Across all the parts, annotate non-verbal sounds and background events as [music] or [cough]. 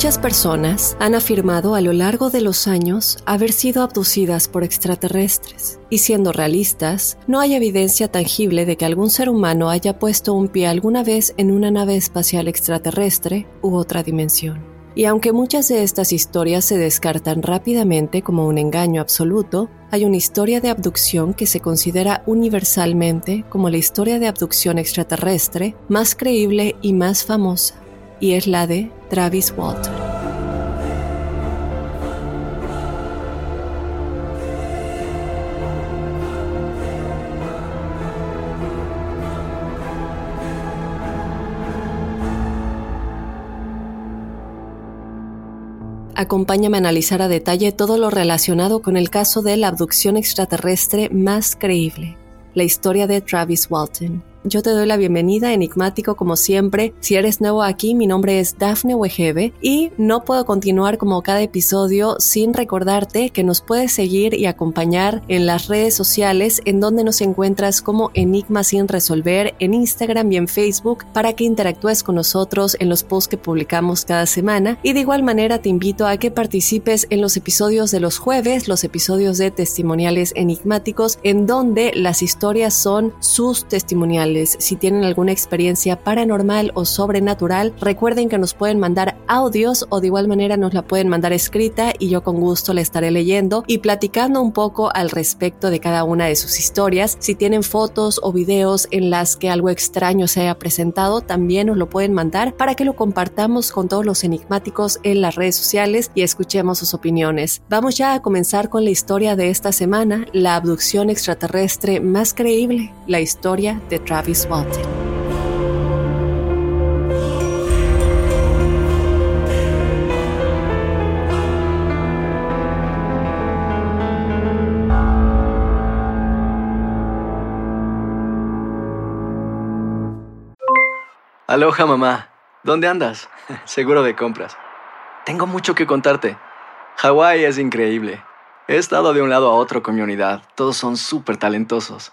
Muchas personas han afirmado a lo largo de los años haber sido abducidas por extraterrestres. Y siendo realistas, no hay evidencia tangible de que algún ser humano haya puesto un pie alguna vez en una nave espacial extraterrestre u otra dimensión. Y aunque muchas de estas historias se descartan rápidamente como un engaño absoluto, hay una historia de abducción que se considera universalmente como la historia de abducción extraterrestre más creíble y más famosa y es la de Travis Walton. Acompáñame a analizar a detalle todo lo relacionado con el caso de la abducción extraterrestre más creíble, la historia de Travis Walton. Yo te doy la bienvenida, enigmático como siempre. Si eres nuevo aquí, mi nombre es Dafne Wegebe y no puedo continuar como cada episodio sin recordarte que nos puedes seguir y acompañar en las redes sociales en donde nos encuentras como Enigma sin resolver en Instagram y en Facebook para que interactúes con nosotros en los posts que publicamos cada semana y de igual manera te invito a que participes en los episodios de los jueves, los episodios de testimoniales enigmáticos en donde las historias son sus testimoniales si tienen alguna experiencia paranormal o sobrenatural, recuerden que nos pueden mandar audios o de igual manera nos la pueden mandar escrita y yo con gusto la estaré leyendo y platicando un poco al respecto de cada una de sus historias. Si tienen fotos o videos en las que algo extraño se haya presentado, también nos lo pueden mandar para que lo compartamos con todos los enigmáticos en las redes sociales y escuchemos sus opiniones. Vamos ya a comenzar con la historia de esta semana, la abducción extraterrestre más creíble, la historia de Travis Walton. Aloha mamá, ¿dónde andas? [laughs] Seguro de compras. Tengo mucho que contarte. Hawái es increíble. He estado de un lado a otro con mi unidad. Todos son súper talentosos.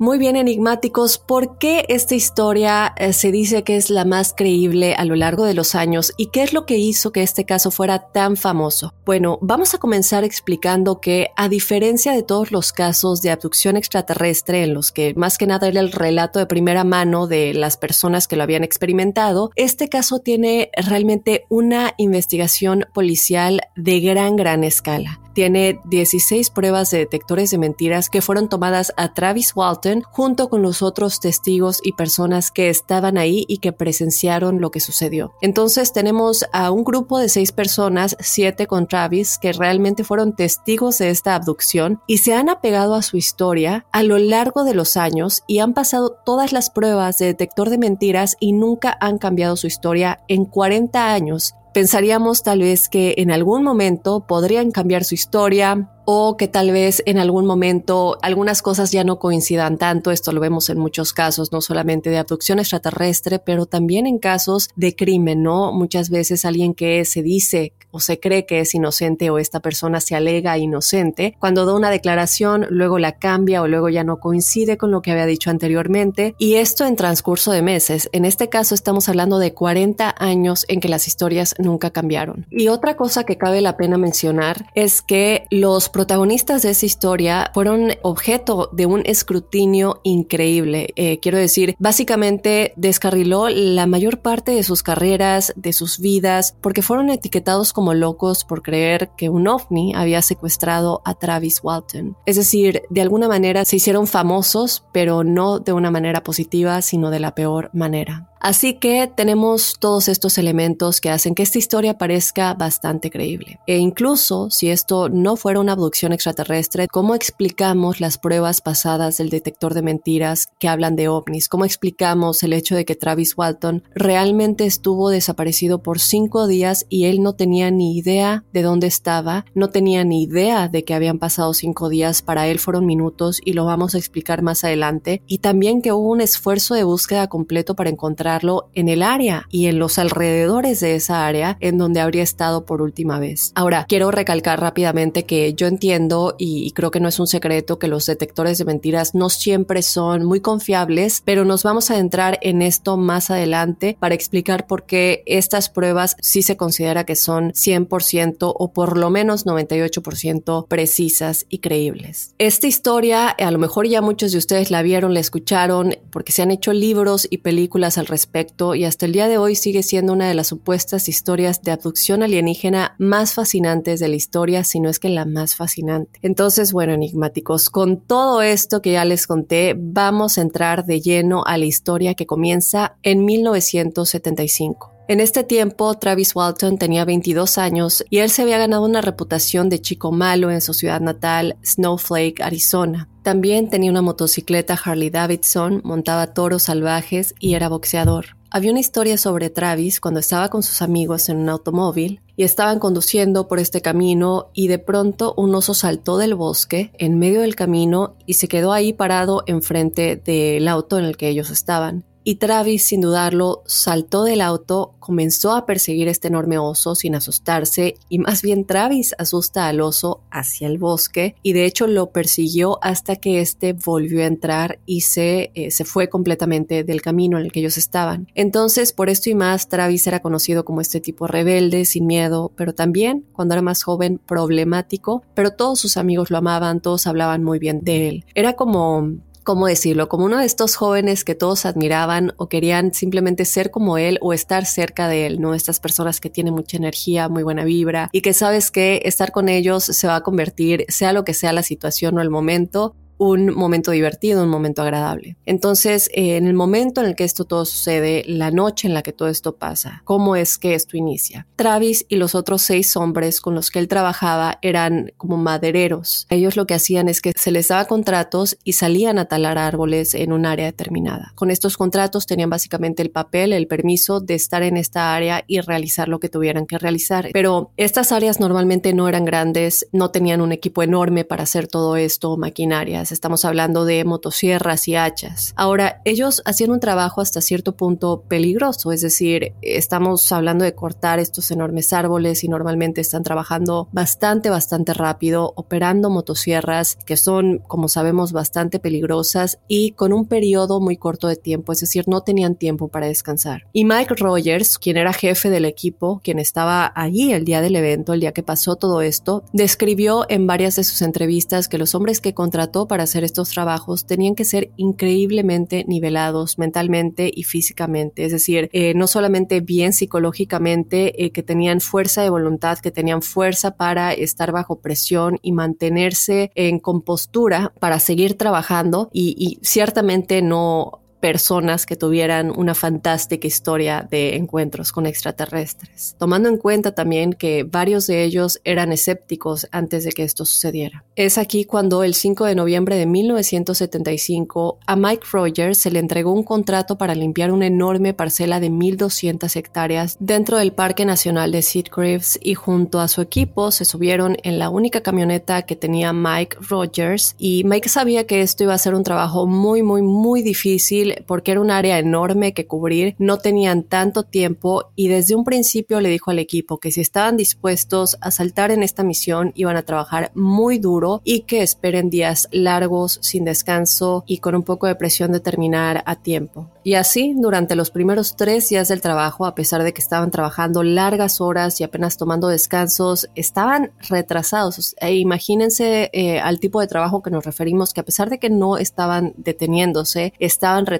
Muy bien, enigmáticos, ¿por qué esta historia eh, se dice que es la más creíble a lo largo de los años y qué es lo que hizo que este caso fuera tan famoso? Bueno, vamos a comenzar explicando que a diferencia de todos los casos de abducción extraterrestre en los que más que nada era el relato de primera mano de las personas que lo habían experimentado, este caso tiene realmente una investigación policial de gran, gran escala tiene 16 pruebas de detectores de mentiras que fueron tomadas a Travis Walton junto con los otros testigos y personas que estaban ahí y que presenciaron lo que sucedió. Entonces tenemos a un grupo de seis personas, siete con Travis, que realmente fueron testigos de esta abducción y se han apegado a su historia a lo largo de los años y han pasado todas las pruebas de detector de mentiras y nunca han cambiado su historia en 40 años pensaríamos tal vez que en algún momento podrían cambiar su historia, o que tal vez en algún momento algunas cosas ya no coincidan tanto. Esto lo vemos en muchos casos, no solamente de abducción extraterrestre, pero también en casos de crimen, ¿no? Muchas veces alguien que se dice o se cree que es inocente o esta persona se alega inocente, cuando da una declaración, luego la cambia o luego ya no coincide con lo que había dicho anteriormente. Y esto en transcurso de meses. En este caso estamos hablando de 40 años en que las historias nunca cambiaron. Y otra cosa que cabe la pena mencionar es que los protagonistas de esa historia fueron objeto de un escrutinio increíble. Eh, quiero decir, básicamente descarriló la mayor parte de sus carreras, de sus vidas, porque fueron etiquetados como locos por creer que un ovni había secuestrado a Travis Walton. Es decir, de alguna manera se hicieron famosos, pero no de una manera positiva, sino de la peor manera. Así que tenemos todos estos elementos que hacen que esta historia parezca bastante creíble. E incluso si esto no fuera una abducción extraterrestre, ¿cómo explicamos las pruebas pasadas del detector de mentiras que hablan de ovnis? ¿Cómo explicamos el hecho de que Travis Walton realmente estuvo desaparecido por cinco días y él no tenía ni idea de dónde estaba, no tenía ni idea de que habían pasado cinco días, para él fueron minutos y lo vamos a explicar más adelante, y también que hubo un esfuerzo de búsqueda completo para encontrar en el área y en los alrededores de esa área en donde habría estado por última vez. Ahora, quiero recalcar rápidamente que yo entiendo y creo que no es un secreto que los detectores de mentiras no siempre son muy confiables, pero nos vamos a entrar en esto más adelante para explicar por qué estas pruebas sí se considera que son 100% o por lo menos 98% precisas y creíbles. Esta historia, a lo mejor ya muchos de ustedes la vieron, la escucharon, porque se han hecho libros y películas al respecto respecto y hasta el día de hoy sigue siendo una de las supuestas historias de abducción alienígena más fascinantes de la historia, si no es que la más fascinante. Entonces, bueno, enigmáticos, con todo esto que ya les conté, vamos a entrar de lleno a la historia que comienza en 1975. En este tiempo, Travis Walton tenía 22 años y él se había ganado una reputación de chico malo en su ciudad natal, Snowflake, Arizona. También tenía una motocicleta Harley Davidson, montaba toros salvajes y era boxeador. Había una historia sobre Travis cuando estaba con sus amigos en un automóvil y estaban conduciendo por este camino y de pronto un oso saltó del bosque en medio del camino y se quedó ahí parado enfrente del auto en el que ellos estaban y Travis, sin dudarlo, saltó del auto, comenzó a perseguir este enorme oso sin asustarse y más bien Travis asusta al oso hacia el bosque y de hecho lo persiguió hasta que éste volvió a entrar y se, eh, se fue completamente del camino en el que ellos estaban. Entonces, por esto y más, Travis era conocido como este tipo rebelde, sin miedo, pero también, cuando era más joven, problemático, pero todos sus amigos lo amaban, todos hablaban muy bien de él. Era como ¿cómo decirlo? Como uno de estos jóvenes que todos admiraban o querían simplemente ser como él o estar cerca de él, ¿no? Estas personas que tienen mucha energía, muy buena vibra y que sabes que estar con ellos se va a convertir, sea lo que sea la situación o el momento, un momento divertido, un momento agradable. Entonces, eh, en el momento en el que esto todo sucede, la noche en la que todo esto pasa, ¿cómo es que esto inicia? Travis y los otros seis hombres con los que él trabajaba eran como madereros. Ellos lo que hacían es que se les daba contratos y salían a talar árboles en un área determinada. Con estos contratos tenían básicamente el papel, el permiso de estar en esta área y realizar lo que tuvieran que realizar. Pero estas áreas normalmente no eran grandes, no tenían un equipo enorme para hacer todo esto, maquinarias estamos hablando de motosierras y hachas. Ahora, ellos hacían un trabajo hasta cierto punto peligroso, es decir, estamos hablando de cortar estos enormes árboles y normalmente están trabajando bastante, bastante rápido, operando motosierras que son, como sabemos, bastante peligrosas y con un periodo muy corto de tiempo, es decir, no tenían tiempo para descansar. Y Mike Rogers, quien era jefe del equipo, quien estaba allí el día del evento, el día que pasó todo esto, describió en varias de sus entrevistas que los hombres que contrató para hacer estos trabajos tenían que ser increíblemente nivelados mentalmente y físicamente, es decir, eh, no solamente bien psicológicamente, eh, que tenían fuerza de voluntad, que tenían fuerza para estar bajo presión y mantenerse en compostura para seguir trabajando y ciertamente no personas que tuvieran una fantástica historia de encuentros con extraterrestres, tomando en cuenta también que varios de ellos eran escépticos antes de que esto sucediera. Es aquí cuando el 5 de noviembre de 1975 a Mike Rogers se le entregó un contrato para limpiar una enorme parcela de 1.200 hectáreas dentro del Parque Nacional de Sitgreaves y junto a su equipo se subieron en la única camioneta que tenía Mike Rogers y Mike sabía que esto iba a ser un trabajo muy muy muy difícil porque era un área enorme que cubrir, no tenían tanto tiempo y desde un principio le dijo al equipo que si estaban dispuestos a saltar en esta misión iban a trabajar muy duro y que esperen días largos sin descanso y con un poco de presión de terminar a tiempo. Y así, durante los primeros tres días del trabajo, a pesar de que estaban trabajando largas horas y apenas tomando descansos, estaban retrasados. E imagínense eh, al tipo de trabajo que nos referimos, que a pesar de que no estaban deteniéndose, estaban retrasados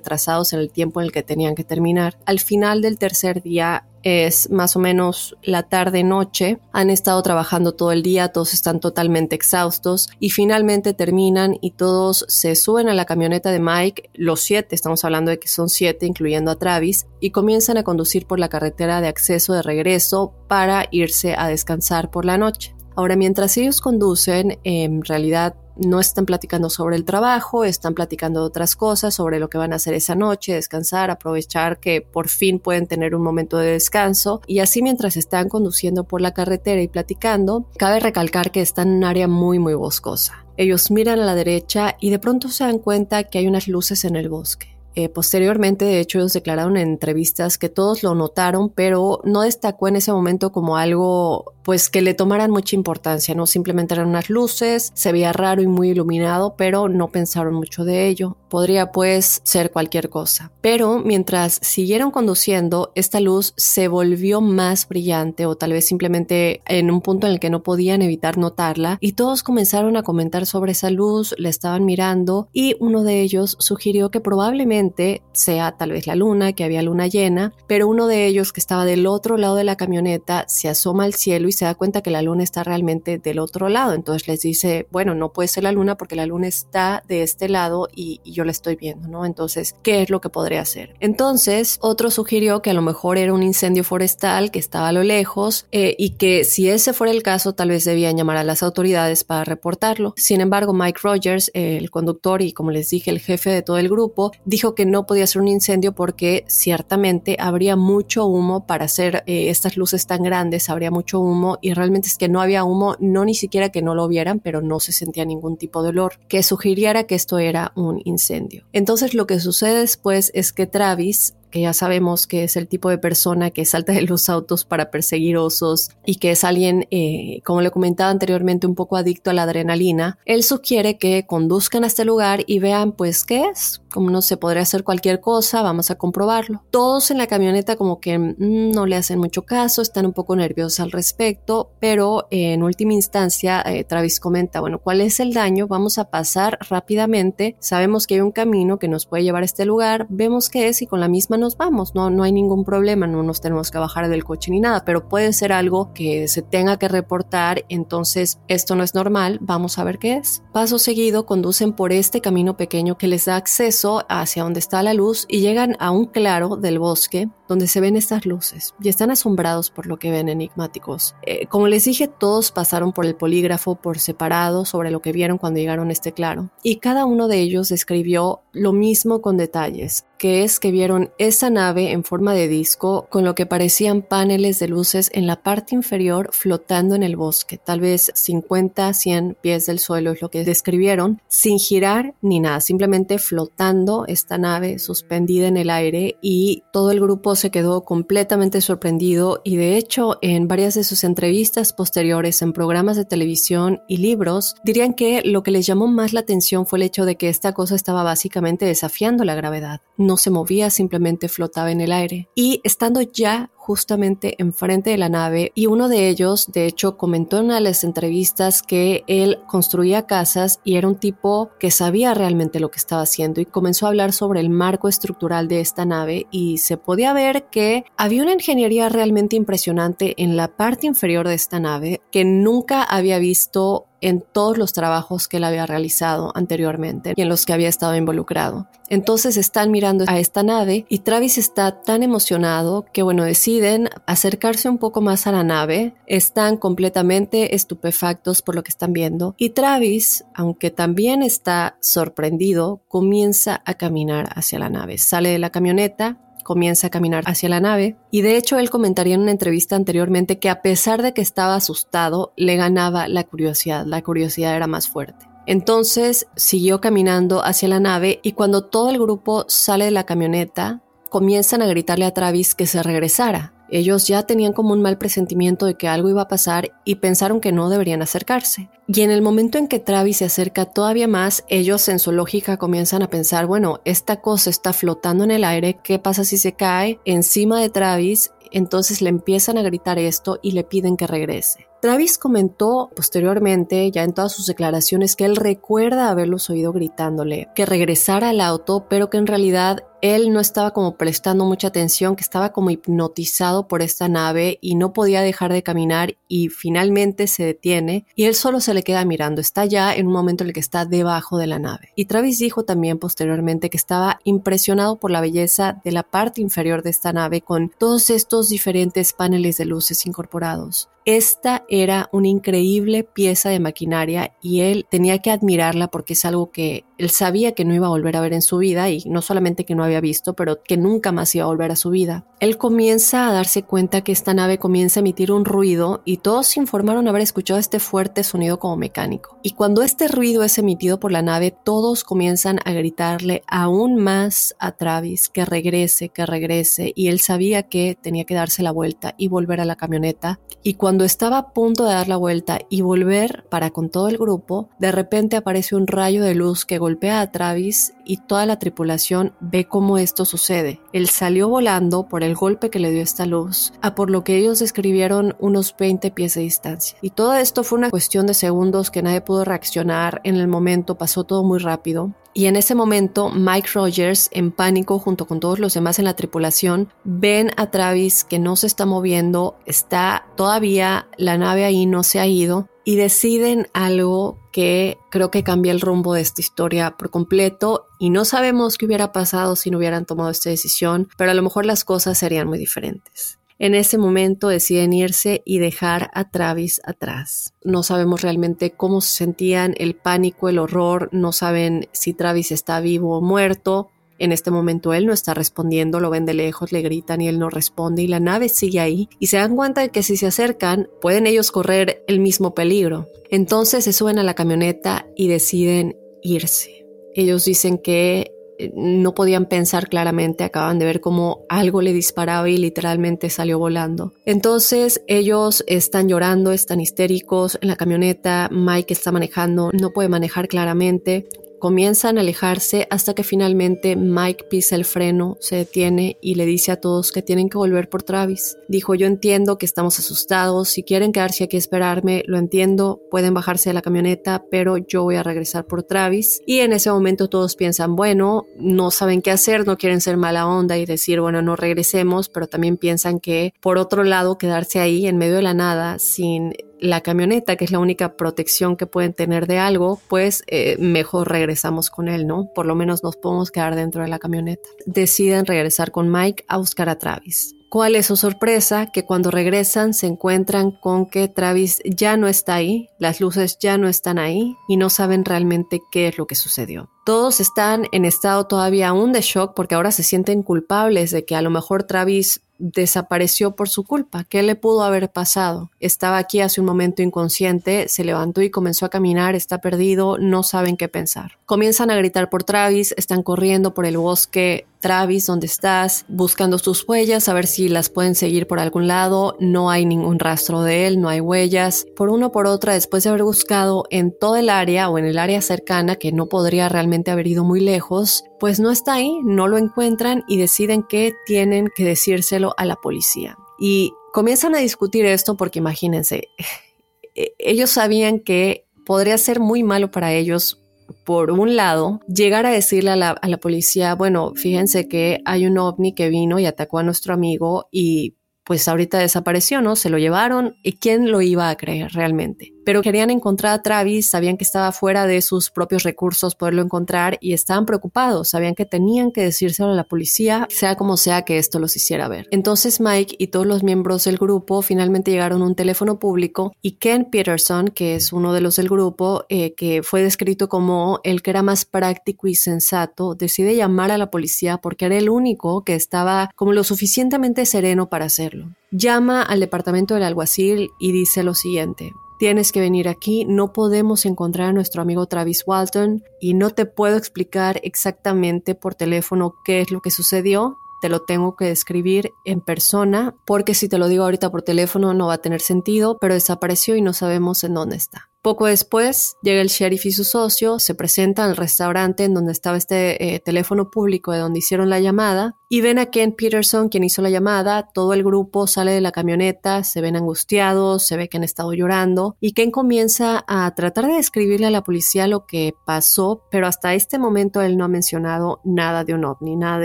en el tiempo en el que tenían que terminar. Al final del tercer día, es más o menos la tarde noche, han estado trabajando todo el día, todos están totalmente exhaustos y finalmente terminan y todos se suben a la camioneta de Mike, los siete, estamos hablando de que son siete incluyendo a Travis, y comienzan a conducir por la carretera de acceso de regreso para irse a descansar por la noche. Ahora, mientras ellos conducen, en realidad no están platicando sobre el trabajo, están platicando de otras cosas, sobre lo que van a hacer esa noche, descansar, aprovechar que por fin pueden tener un momento de descanso. Y así mientras están conduciendo por la carretera y platicando, cabe recalcar que están en un área muy, muy boscosa. Ellos miran a la derecha y de pronto se dan cuenta que hay unas luces en el bosque. Eh, posteriormente, de hecho, ellos declararon en entrevistas que todos lo notaron, pero no destacó en ese momento como algo pues que le tomaran mucha importancia, no simplemente eran unas luces, se veía raro y muy iluminado, pero no pensaron mucho de ello. Podría pues ser cualquier cosa. Pero mientras siguieron conduciendo, esta luz se volvió más brillante o tal vez simplemente en un punto en el que no podían evitar notarla y todos comenzaron a comentar sobre esa luz, la estaban mirando y uno de ellos sugirió que probablemente sea tal vez la luna, que había luna llena, pero uno de ellos que estaba del otro lado de la camioneta se asoma al cielo y se da cuenta que la luna está realmente del otro lado. Entonces les dice, bueno, no puede ser la luna porque la luna está de este lado y, yo la estoy viendo, ¿no? Entonces, ¿qué es lo que podría hacer? Entonces, otro sugirió que a lo mejor era un incendio forestal que estaba a lo lejos eh, y que si ese fuera el caso, tal vez debían llamar a las autoridades para reportarlo. Sin embargo, Mike Rogers, el conductor y como les dije, el jefe de todo el grupo, dijo que no podía ser un incendio porque ciertamente habría mucho humo para hacer eh, estas luces tan grandes, habría mucho humo y realmente es que no había humo, no ni siquiera que no lo vieran, pero no se sentía ningún tipo de olor que sugiriera que esto era un incendio. Entonces lo que sucede después es que Travis que ya sabemos que es el tipo de persona que salta de los autos para perseguir osos y que es alguien, eh, como le comentaba anteriormente, un poco adicto a la adrenalina, él sugiere que conduzcan a este lugar y vean pues qué es, como no se podría hacer cualquier cosa, vamos a comprobarlo. Todos en la camioneta como que mm, no le hacen mucho caso, están un poco nerviosos al respecto, pero en última instancia eh, Travis comenta, bueno, ¿cuál es el daño? Vamos a pasar rápidamente, sabemos que hay un camino que nos puede llevar a este lugar, vemos qué es y con la misma nos vamos, no, no hay ningún problema, no nos tenemos que bajar del coche ni nada, pero puede ser algo que se tenga que reportar, entonces esto no es normal, vamos a ver qué es. Paso seguido conducen por este camino pequeño que les da acceso hacia donde está la luz y llegan a un claro del bosque donde se ven estas luces y están asombrados por lo que ven enigmáticos. Eh, como les dije, todos pasaron por el polígrafo por separado sobre lo que vieron cuando llegaron a este claro y cada uno de ellos describió lo mismo con detalles que es que vieron esa nave en forma de disco con lo que parecían paneles de luces en la parte inferior flotando en el bosque, tal vez 50, 100 pies del suelo es lo que describieron, sin girar ni nada, simplemente flotando esta nave suspendida en el aire y todo el grupo se quedó completamente sorprendido y de hecho en varias de sus entrevistas posteriores en programas de televisión y libros dirían que lo que les llamó más la atención fue el hecho de que esta cosa estaba básicamente desafiando la gravedad no se movía, simplemente flotaba en el aire. Y estando ya justamente enfrente de la nave y uno de ellos de hecho comentó en las entrevistas que él construía casas y era un tipo que sabía realmente lo que estaba haciendo y comenzó a hablar sobre el marco estructural de esta nave y se podía ver que había una ingeniería realmente impresionante en la parte inferior de esta nave que nunca había visto en todos los trabajos que él había realizado anteriormente y en los que había estado involucrado. Entonces están mirando a esta nave y Travis está tan emocionado que bueno, decide deciden acercarse un poco más a la nave, están completamente estupefactos por lo que están viendo y Travis, aunque también está sorprendido, comienza a caminar hacia la nave. Sale de la camioneta, comienza a caminar hacia la nave y de hecho él comentaría en una entrevista anteriormente que a pesar de que estaba asustado, le ganaba la curiosidad, la curiosidad era más fuerte. Entonces siguió caminando hacia la nave y cuando todo el grupo sale de la camioneta, comienzan a gritarle a Travis que se regresara. Ellos ya tenían como un mal presentimiento de que algo iba a pasar y pensaron que no deberían acercarse. Y en el momento en que Travis se acerca todavía más, ellos en su lógica comienzan a pensar, bueno, esta cosa está flotando en el aire, ¿qué pasa si se cae encima de Travis? Entonces le empiezan a gritar esto y le piden que regrese. Travis comentó posteriormente, ya en todas sus declaraciones, que él recuerda haberlos oído gritándole que regresara al auto, pero que en realidad él no estaba como prestando mucha atención, que estaba como hipnotizado por esta nave y no podía dejar de caminar y finalmente se detiene y él solo se le queda mirando. Está ya en un momento en el que está debajo de la nave. Y Travis dijo también posteriormente que estaba impresionado por la belleza de la parte inferior de esta nave con todos estos diferentes paneles de luces incorporados. Esta era una increíble pieza de maquinaria y él tenía que admirarla porque es algo que él sabía que no iba a volver a ver en su vida y no solamente que no había visto, pero que nunca más iba a volver a su vida. Él comienza a darse cuenta que esta nave comienza a emitir un ruido y todos informaron haber escuchado este fuerte sonido como mecánico. Y cuando este ruido es emitido por la nave, todos comienzan a gritarle aún más a Travis que regrese, que regrese y él sabía que tenía que darse la vuelta y volver a la camioneta. Y cuando estaba a punto de dar la vuelta y volver para con todo el grupo, de repente aparece un rayo de luz que golpea a Travis y toda la tripulación ve cómo esto sucede. Él salió volando por el golpe que le dio esta luz, a por lo que ellos describieron unos 20 pies de distancia. Y todo esto fue una cuestión de segundos que nadie pudo reaccionar en el momento, pasó todo muy rápido. Y en ese momento Mike Rogers, en pánico junto con todos los demás en la tripulación, ven a Travis que no se está moviendo, está todavía la nave ahí, no se ha ido, y deciden algo que creo que cambia el rumbo de esta historia por completo y no sabemos qué hubiera pasado si no hubieran tomado esta decisión, pero a lo mejor las cosas serían muy diferentes. En ese momento deciden irse y dejar a Travis atrás. No sabemos realmente cómo se sentían, el pánico, el horror, no saben si Travis está vivo o muerto, en este momento él no está respondiendo, lo ven de lejos, le gritan y él no responde y la nave sigue ahí y se dan cuenta de que si se acercan pueden ellos correr el mismo peligro. Entonces se suben a la camioneta y deciden irse. Ellos dicen que no podían pensar claramente, acaban de ver cómo algo le disparaba y literalmente salió volando. Entonces ellos están llorando, están histéricos en la camioneta, Mike está manejando, no puede manejar claramente Comienzan a alejarse hasta que finalmente Mike pisa el freno, se detiene y le dice a todos que tienen que volver por Travis. Dijo, yo entiendo que estamos asustados, si quieren quedarse aquí a esperarme, lo entiendo, pueden bajarse de la camioneta, pero yo voy a regresar por Travis. Y en ese momento todos piensan, bueno, no saben qué hacer, no quieren ser mala onda y decir, bueno, no regresemos, pero también piensan que por otro lado quedarse ahí en medio de la nada sin la camioneta, que es la única protección que pueden tener de algo, pues eh, mejor regresamos con él, ¿no? Por lo menos nos podemos quedar dentro de la camioneta. Deciden regresar con Mike a buscar a Travis. ¿Cuál es su sorpresa? Que cuando regresan se encuentran con que Travis ya no está ahí, las luces ya no están ahí y no saben realmente qué es lo que sucedió. Todos están en estado todavía aún de shock porque ahora se sienten culpables de que a lo mejor Travis desapareció por su culpa. ¿Qué le pudo haber pasado? Estaba aquí hace un momento inconsciente, se levantó y comenzó a caminar, está perdido, no saben qué pensar. Comienzan a gritar por Travis, están corriendo por el bosque. Travis, ¿dónde estás? Buscando sus huellas, a ver si las pueden seguir por algún lado. No hay ningún rastro de él, no hay huellas. Por uno por otra, después de haber buscado en todo el área o en el área cercana, que no podría realmente haber ido muy lejos, pues no está ahí, no lo encuentran y deciden que tienen que decírselo a la policía. Y comienzan a discutir esto porque imagínense, [laughs] ellos sabían que podría ser muy malo para ellos por un lado, llegar a decirle a la, a la, policía, bueno, fíjense que hay un ovni que vino y atacó a nuestro amigo y pues ahorita desapareció, ¿no? Se lo llevaron y quién lo iba a creer realmente. Pero querían encontrar a Travis, sabían que estaba fuera de sus propios recursos poderlo encontrar y estaban preocupados, sabían que tenían que decírselo a la policía, sea como sea que esto los hiciera ver. Entonces Mike y todos los miembros del grupo finalmente llegaron a un teléfono público y Ken Peterson, que es uno de los del grupo, eh, que fue descrito como el que era más práctico y sensato, decide llamar a la policía porque era el único que estaba como lo suficientemente sereno para hacerlo. Llama al departamento del alguacil y dice lo siguiente. Tienes que venir aquí, no podemos encontrar a nuestro amigo Travis Walton y no te puedo explicar exactamente por teléfono qué es lo que sucedió, te lo tengo que describir en persona, porque si te lo digo ahorita por teléfono no va a tener sentido, pero desapareció y no sabemos en dónde está. Poco después llega el sheriff y su socio, se presentan al restaurante en donde estaba este eh, teléfono público de donde hicieron la llamada y ven a Ken Peterson, quien hizo la llamada, todo el grupo sale de la camioneta, se ven angustiados, se ve que han estado llorando y Ken comienza a tratar de describirle a la policía lo que pasó, pero hasta este momento él no ha mencionado nada de un ovni, nada de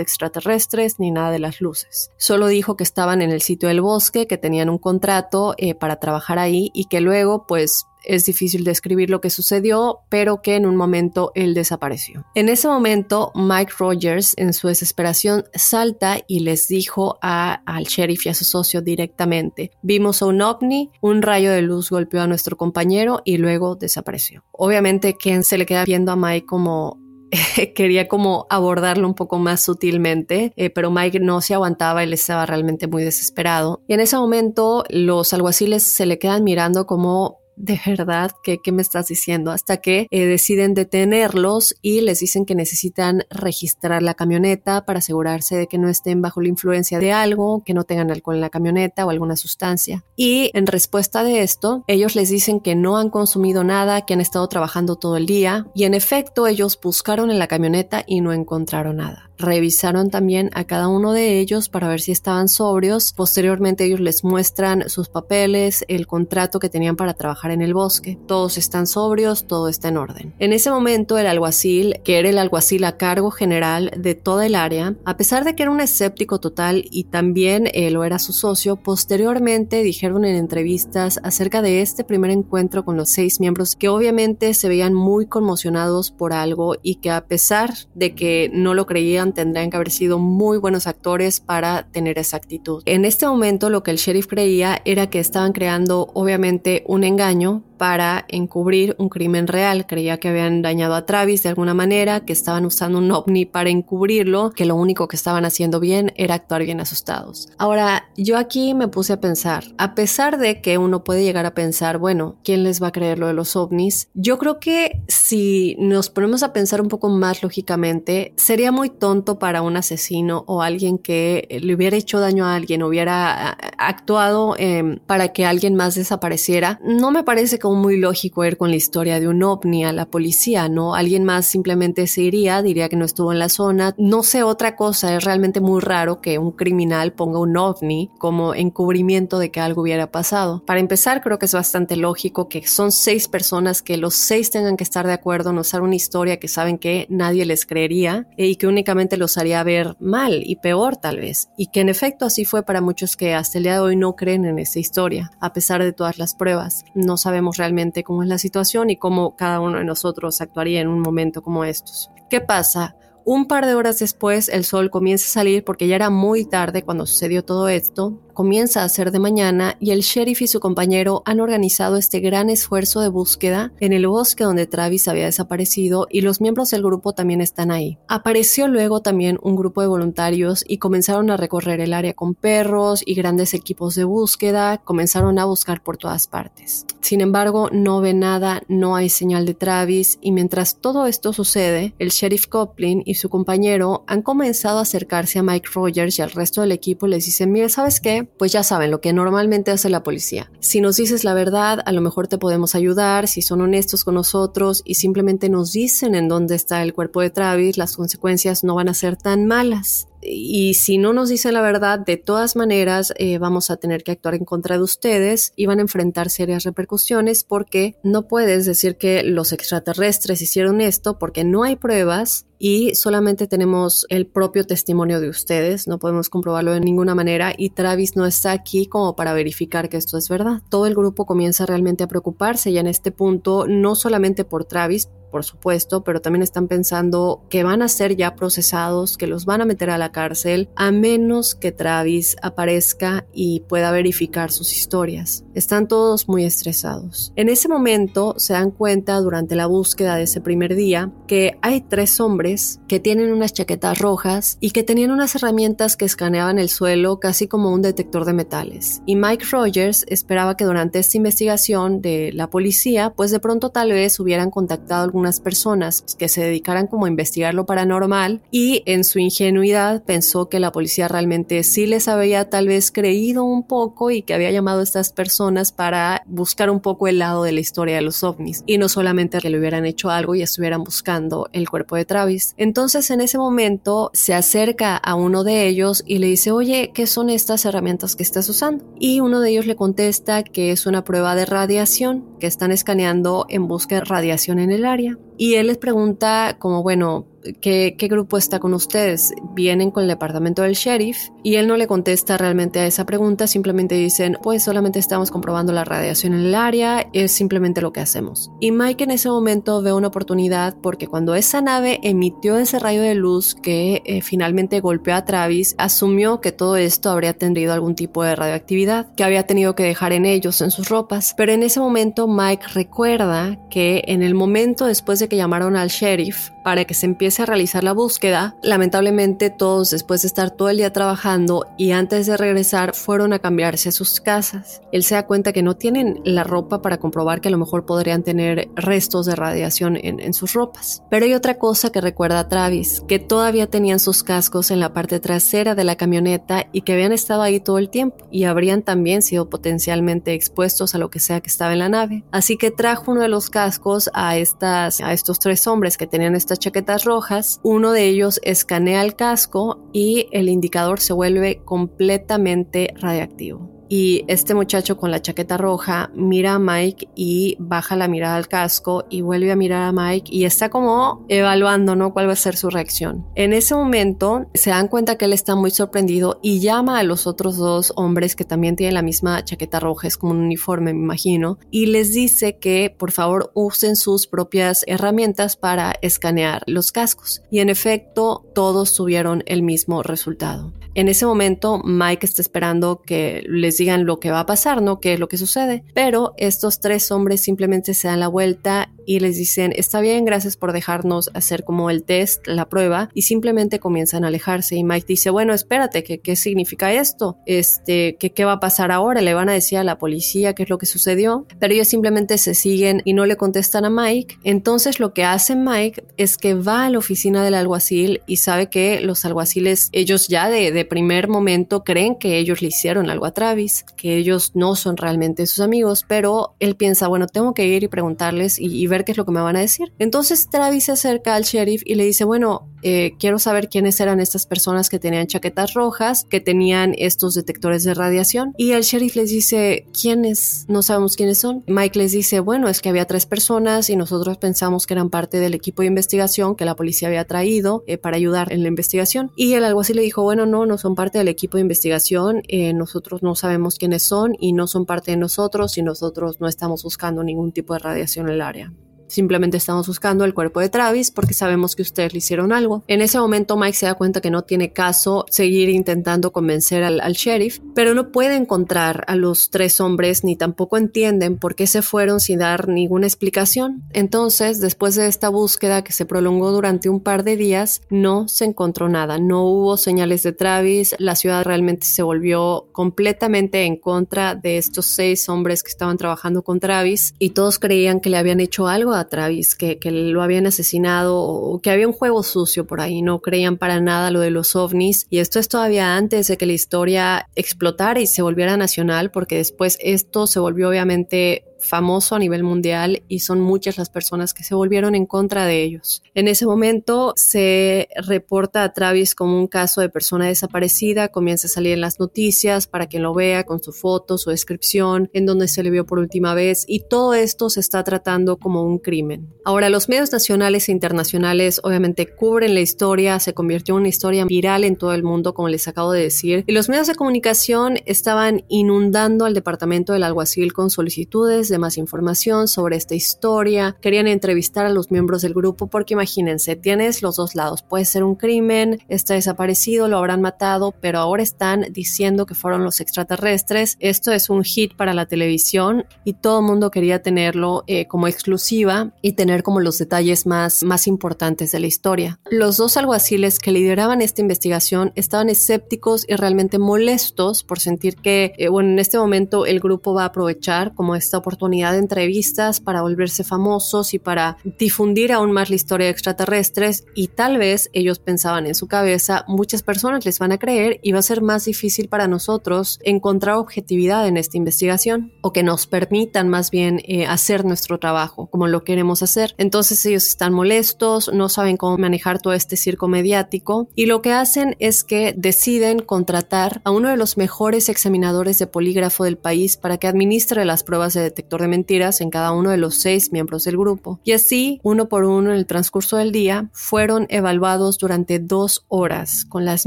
extraterrestres ni nada de las luces. Solo dijo que estaban en el sitio del bosque, que tenían un contrato eh, para trabajar ahí y que luego pues es difícil describir lo que sucedió, pero que en un momento él desapareció. En ese momento, Mike Rogers, en su desesperación, salta y les dijo al sheriff y a su socio directamente, vimos a un ovni, un rayo de luz golpeó a nuestro compañero y luego desapareció. Obviamente, Ken se le queda viendo a Mike como [laughs] quería como abordarlo un poco más sutilmente, eh, pero Mike no se aguantaba, él estaba realmente muy desesperado. Y en ese momento los alguaciles se le quedan mirando como de verdad, ¿qué, qué me estás diciendo? Hasta que eh, deciden detenerlos y les dicen que necesitan registrar la camioneta para asegurarse de que no estén bajo la influencia de algo, que no tengan alcohol en la camioneta o alguna sustancia. Y en respuesta de esto, ellos les dicen que no han consumido nada, que han estado trabajando todo el día y en efecto ellos buscaron en la camioneta y no encontraron nada. Revisaron también a cada uno de ellos para ver si estaban sobrios. Posteriormente ellos les muestran sus papeles, el contrato que tenían para trabajar en el bosque. Todos están sobrios, todo está en orden. En ese momento el alguacil, que era el alguacil a cargo general de toda el área, a pesar de que era un escéptico total y también eh, lo era su socio, posteriormente dijeron en entrevistas acerca de este primer encuentro con los seis miembros que obviamente se veían muy conmocionados por algo y que a pesar de que no lo creían tendrían que haber sido muy buenos actores para tener esa actitud. En este momento lo que el sheriff creía era que estaban creando obviamente un engaño compagnons para encubrir un crimen real. Creía que habían dañado a Travis de alguna manera, que estaban usando un ovni para encubrirlo, que lo único que estaban haciendo bien era actuar bien asustados. Ahora, yo aquí me puse a pensar, a pesar de que uno puede llegar a pensar, bueno, ¿quién les va a creer lo de los ovnis? Yo creo que si nos ponemos a pensar un poco más lógicamente, sería muy tonto para un asesino o alguien que le hubiera hecho daño a alguien, hubiera actuado eh, para que alguien más desapareciera. No me parece como muy lógico ir con la historia de un ovni a la policía, ¿no? Alguien más simplemente se iría, diría que no estuvo en la zona. No sé otra cosa, es realmente muy raro que un criminal ponga un ovni como encubrimiento de que algo hubiera pasado. Para empezar, creo que es bastante lógico que son seis personas que los seis tengan que estar de acuerdo en usar una historia que saben que nadie les creería y que únicamente los haría ver mal y peor tal vez. Y que en efecto así fue para muchos que hasta el día de hoy no creen en esa historia, a pesar de todas las pruebas. No sabemos realmente cómo es la situación y cómo cada uno de nosotros actuaría en un momento como estos. ¿Qué pasa? Un par de horas después el sol comienza a salir porque ya era muy tarde cuando sucedió todo esto comienza a ser de mañana y el sheriff y su compañero han organizado este gran esfuerzo de búsqueda en el bosque donde Travis había desaparecido y los miembros del grupo también están ahí. Apareció luego también un grupo de voluntarios y comenzaron a recorrer el área con perros y grandes equipos de búsqueda, comenzaron a buscar por todas partes. Sin embargo, no ve nada, no hay señal de Travis y mientras todo esto sucede, el sheriff Coplin y su compañero han comenzado a acercarse a Mike Rogers y al resto del equipo les dicen, mire, ¿sabes qué? Pues ya saben lo que normalmente hace la policía. Si nos dices la verdad, a lo mejor te podemos ayudar, si son honestos con nosotros y simplemente nos dicen en dónde está el cuerpo de Travis, las consecuencias no van a ser tan malas y si no nos dicen la verdad, de todas maneras eh, vamos a tener que actuar en contra de ustedes y van a enfrentar serias repercusiones porque no puedes decir que los extraterrestres hicieron esto porque no hay pruebas y solamente tenemos el propio testimonio de ustedes, no podemos comprobarlo de ninguna manera y Travis no está aquí como para verificar que esto es verdad. Todo el grupo comienza realmente a preocuparse ya en este punto, no solamente por Travis, por supuesto, pero también están pensando que van a ser ya procesados, que los van a meter a la cárcel, a menos que Travis aparezca y pueda verificar sus historias. Están todos muy estresados. En ese momento se dan cuenta durante la búsqueda de ese primer día que hay tres hombres que tienen unas chaquetas rojas y que tenían unas herramientas que escaneaban el suelo casi como un detector de metales. Y Mike Rogers esperaba que durante esta investigación de la policía, pues de pronto tal vez hubieran contactado algún personas que se dedicaran como a investigar lo paranormal y en su ingenuidad pensó que la policía realmente sí les había tal vez creído un poco y que había llamado a estas personas para buscar un poco el lado de la historia de los ovnis y no solamente que le hubieran hecho algo y estuvieran buscando el cuerpo de Travis. Entonces en ese momento se acerca a uno de ellos y le dice, oye, ¿qué son estas herramientas que estás usando? Y uno de ellos le contesta que es una prueba de radiación que están escaneando en busca de radiación en el área. Y él les pregunta como, bueno, ¿qué, grupo está con ustedes? Vienen con el departamento del sheriff y él no le contesta realmente a esa pregunta, simplemente dicen, pues solamente estamos comprobando la radiación en el área, es simplemente lo que hacemos. Y Mike en ese momento ve una oportunidad porque cuando esa nave emitió ese rayo de luz que eh, finalmente golpeó a Travis, asumió que todo esto habría tenido algún tipo de radioactividad que había tenido que dejar en ellos, en sus ropas. Pero en ese momento Mike recuerda que en el momento después de que llamaron al sheriff para que se empiece a realizar la búsqueda, lamentablemente todos después de estar todo el día trabajando y antes de regresar fueron a cambiarse a sus casas. Él se da cuenta que no tienen la ropa para comprobar que a lo mejor podrían tener restos de radiación en, sus ropas. Pero hay otra cosa que recuerda a Travis, que todavía tenían sus cascos en la parte trasera de la camioneta y que habían estado ahí todo el tiempo y habrían también sido potencialmente expuestos a lo que sea que estaba en la nave. Así que trajo uno de los cascos a, estas, estos tres hombres que tenían estas chaquetas rojas uno de ellos escanea el casco y el indicador se vuelve completamente radiactivo y este muchacho con la chaqueta roja mira a Mike y baja la mirada al casco y vuelve a mirar a Mike y está como evaluando, ¿no? ¿Cuál va a ser su reacción? En ese momento se dan cuenta que él está muy sorprendido y llama a los otros dos hombres que también tienen la misma chaqueta roja, es como un uniforme, me imagino, y les dice que por favor usen sus propias herramientas para escanear los cascos. Y en efecto, todos tuvieron el mismo resultado. En ese momento, Mike está esperando que les digan lo que va a pasar, ¿no? ¿Qué es lo que sucede? Pero estos tres hombres simplemente se dan la vuelta y les dicen, está bien, gracias por dejarnos hacer como el test, la prueba, y simplemente comienzan a alejarse. Y Mike dice, bueno, espérate, ¿qué, qué significa esto? Este, ¿qué, ¿Qué va a pasar ahora? Le van a decir a la policía qué es lo que sucedió, pero ellos simplemente se siguen y no le contestan a Mike. Entonces lo que hace Mike es que va a la oficina del alguacil y sabe que los alguaciles, ellos ya de, de primer momento creen que ellos le hicieron algo a Travis que ellos no son realmente sus amigos, pero él piensa, bueno, tengo que ir y preguntarles y, y ver qué es lo que me van a decir. Entonces Travis se acerca al sheriff y le dice, bueno, eh, quiero saber quiénes eran estas personas que tenían chaquetas rojas, que tenían estos detectores de radiación. Y el sheriff les dice, ¿quiénes? No sabemos quiénes son. Mike les dice, bueno, es que había tres personas y nosotros pensamos que eran parte del equipo de investigación que la policía había traído eh, para ayudar en la investigación. Y el alguacil le dijo, bueno, no, no son parte del equipo de investigación, eh, nosotros no sabemos quiénes son y no son parte de nosotros y nosotros no estamos buscando ningún tipo de radiación en el área. Simplemente estamos buscando el cuerpo de Travis porque sabemos que ustedes le hicieron algo. En ese momento Mike se da cuenta que no tiene caso seguir intentando convencer al, sheriff, pero no puede encontrar a los tres hombres ni tampoco entienden por qué se fueron sin dar ninguna explicación. Entonces, después de esta búsqueda que se prolongó durante un par de días, no se encontró nada, no hubo señales de Travis, la ciudad realmente se volvió completamente en contra de estos seis hombres que estaban trabajando con Travis y todos creían que le habían hecho algo Travis, que, que, lo habían asesinado o que había un juego sucio por ahí, no creían para nada lo de los ovnis. Y esto es todavía antes de que la historia explotara y se volviera nacional, porque después esto se volvió obviamente famoso a nivel mundial y son muchas las personas que se volvieron en contra de ellos. En ese momento se reporta a Travis como un caso de persona desaparecida, comienza a salir en las noticias para que lo vea con su foto, su descripción, en donde se le vio por última vez y todo esto se está tratando como un crimen. Ahora, los medios nacionales e internacionales obviamente cubren la historia, se convirtió en una historia viral en todo el mundo, como les acabo de decir, y los medios de comunicación estaban inundando al departamento del alguacil con solicitudes de más información sobre esta historia, querían entrevistar a los miembros del grupo porque imagínense, tienes los dos lados, puede ser un crimen, está desaparecido, lo habrán matado, pero ahora están diciendo que fueron los extraterrestres, esto es un hit para la televisión y todo el mundo quería tenerlo eh, como exclusiva y tener como los detalles más, más importantes de la historia. Los dos alguaciles que lideraban esta investigación estaban escépticos y realmente molestos por sentir que, eh, bueno, en este momento el grupo va a aprovechar como esta oportunidad de entrevistas para volverse famosos y para difundir aún más la historia de extraterrestres y tal vez ellos pensaban en su cabeza muchas personas les van a creer y va a ser más difícil para nosotros encontrar objetividad en esta investigación o que nos permitan más bien eh, hacer nuestro trabajo como lo queremos hacer. Entonces ellos están molestos, no saben cómo manejar todo este circo mediático y lo que hacen es que deciden contratar a uno de los mejores examinadores de polígrafo del país para que administre las pruebas de detector de mentiras en cada uno de los seis miembros del grupo. Y así, uno por uno en el transcurso del día, fueron evaluados durante dos horas, con las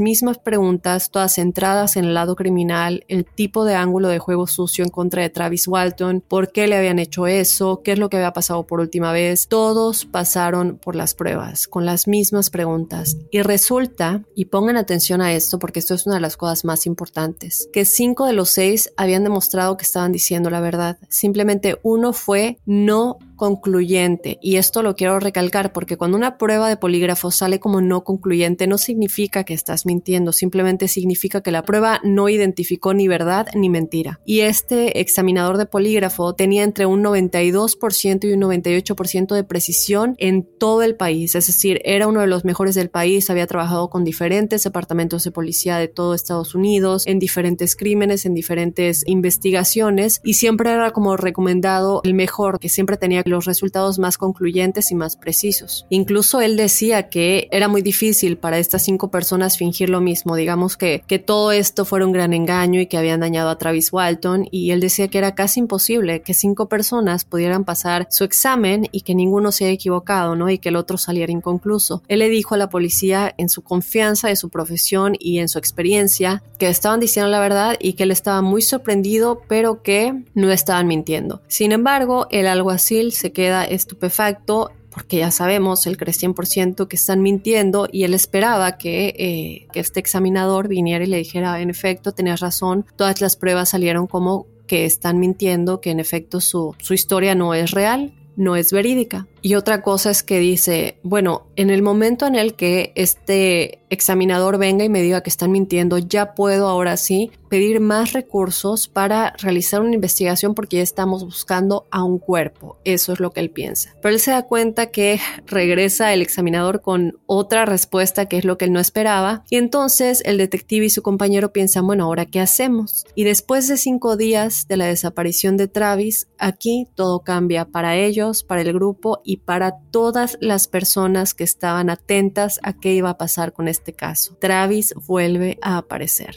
mismas preguntas, todas centradas en el lado criminal, el tipo de ángulo de juego sucio en contra de Travis Walton, por qué le habían hecho eso, qué es lo que había pasado por última vez. Todos pasaron por las pruebas, con las mismas preguntas. Y resulta, y pongan atención a esto porque esto es una de las cosas más importantes, que cinco de los seis habían demostrado que estaban diciendo la verdad. Simplemente uno fue no concluyente. Y esto lo quiero recalcar porque cuando una prueba de polígrafo sale como no concluyente no significa que estás mintiendo, simplemente significa que la prueba no identificó ni verdad ni mentira. Y este examinador de polígrafo tenía entre un 92% y un 98% de precisión en todo el país, es decir, era uno de los mejores del país, había trabajado con diferentes departamentos de policía de todo Estados Unidos, en diferentes crímenes, en diferentes investigaciones y siempre era como recomendado el mejor, que siempre tenía los resultados más concluyentes y más precisos. Incluso él decía que era muy difícil para estas cinco personas fingir lo mismo, digamos que, que todo esto fuera un gran engaño y que habían dañado a Travis Walton y él decía que era casi imposible que cinco personas pudieran pasar su examen y que ninguno se haya equivocado, ¿no? Y que el otro saliera inconcluso. Él le dijo a la policía en su confianza de su profesión y en su experiencia que estaban diciendo la verdad y que él estaba muy sorprendido, pero que no estaban mintiendo. Sin embargo, el alguacil se queda estupefacto porque ya sabemos, el cree 100% que están mintiendo y él esperaba que, eh, que este examinador viniera y le dijera, en efecto, tenías razón, todas las pruebas salieron como que están mintiendo, que en efecto su, su historia no es real, no es verídica. Y otra cosa es que dice, bueno, en el momento en el que este examinador venga y me diga que están mintiendo, ya puedo ahora sí pedir más recursos para realizar una investigación porque ya estamos buscando a un cuerpo. Eso es lo que él piensa. Pero él se da cuenta que regresa el examinador con otra respuesta que es lo que él no esperaba. Y entonces el detective y su compañero piensan, bueno, ahora qué hacemos? Y después de cinco días de la desaparición de Travis, aquí todo cambia para ellos, para el grupo y para todas las personas que estaban atentas a qué iba a pasar con este caso. Travis vuelve a aparecer.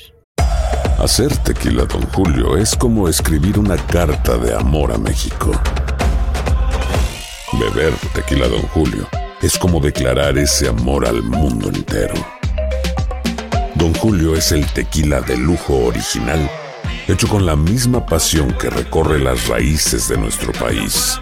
Hacer tequila, don Julio, es como escribir una carta de amor a México. Beber tequila, don Julio, es como declarar ese amor al mundo entero. Don Julio es el tequila de lujo original, hecho con la misma pasión que recorre las raíces de nuestro país.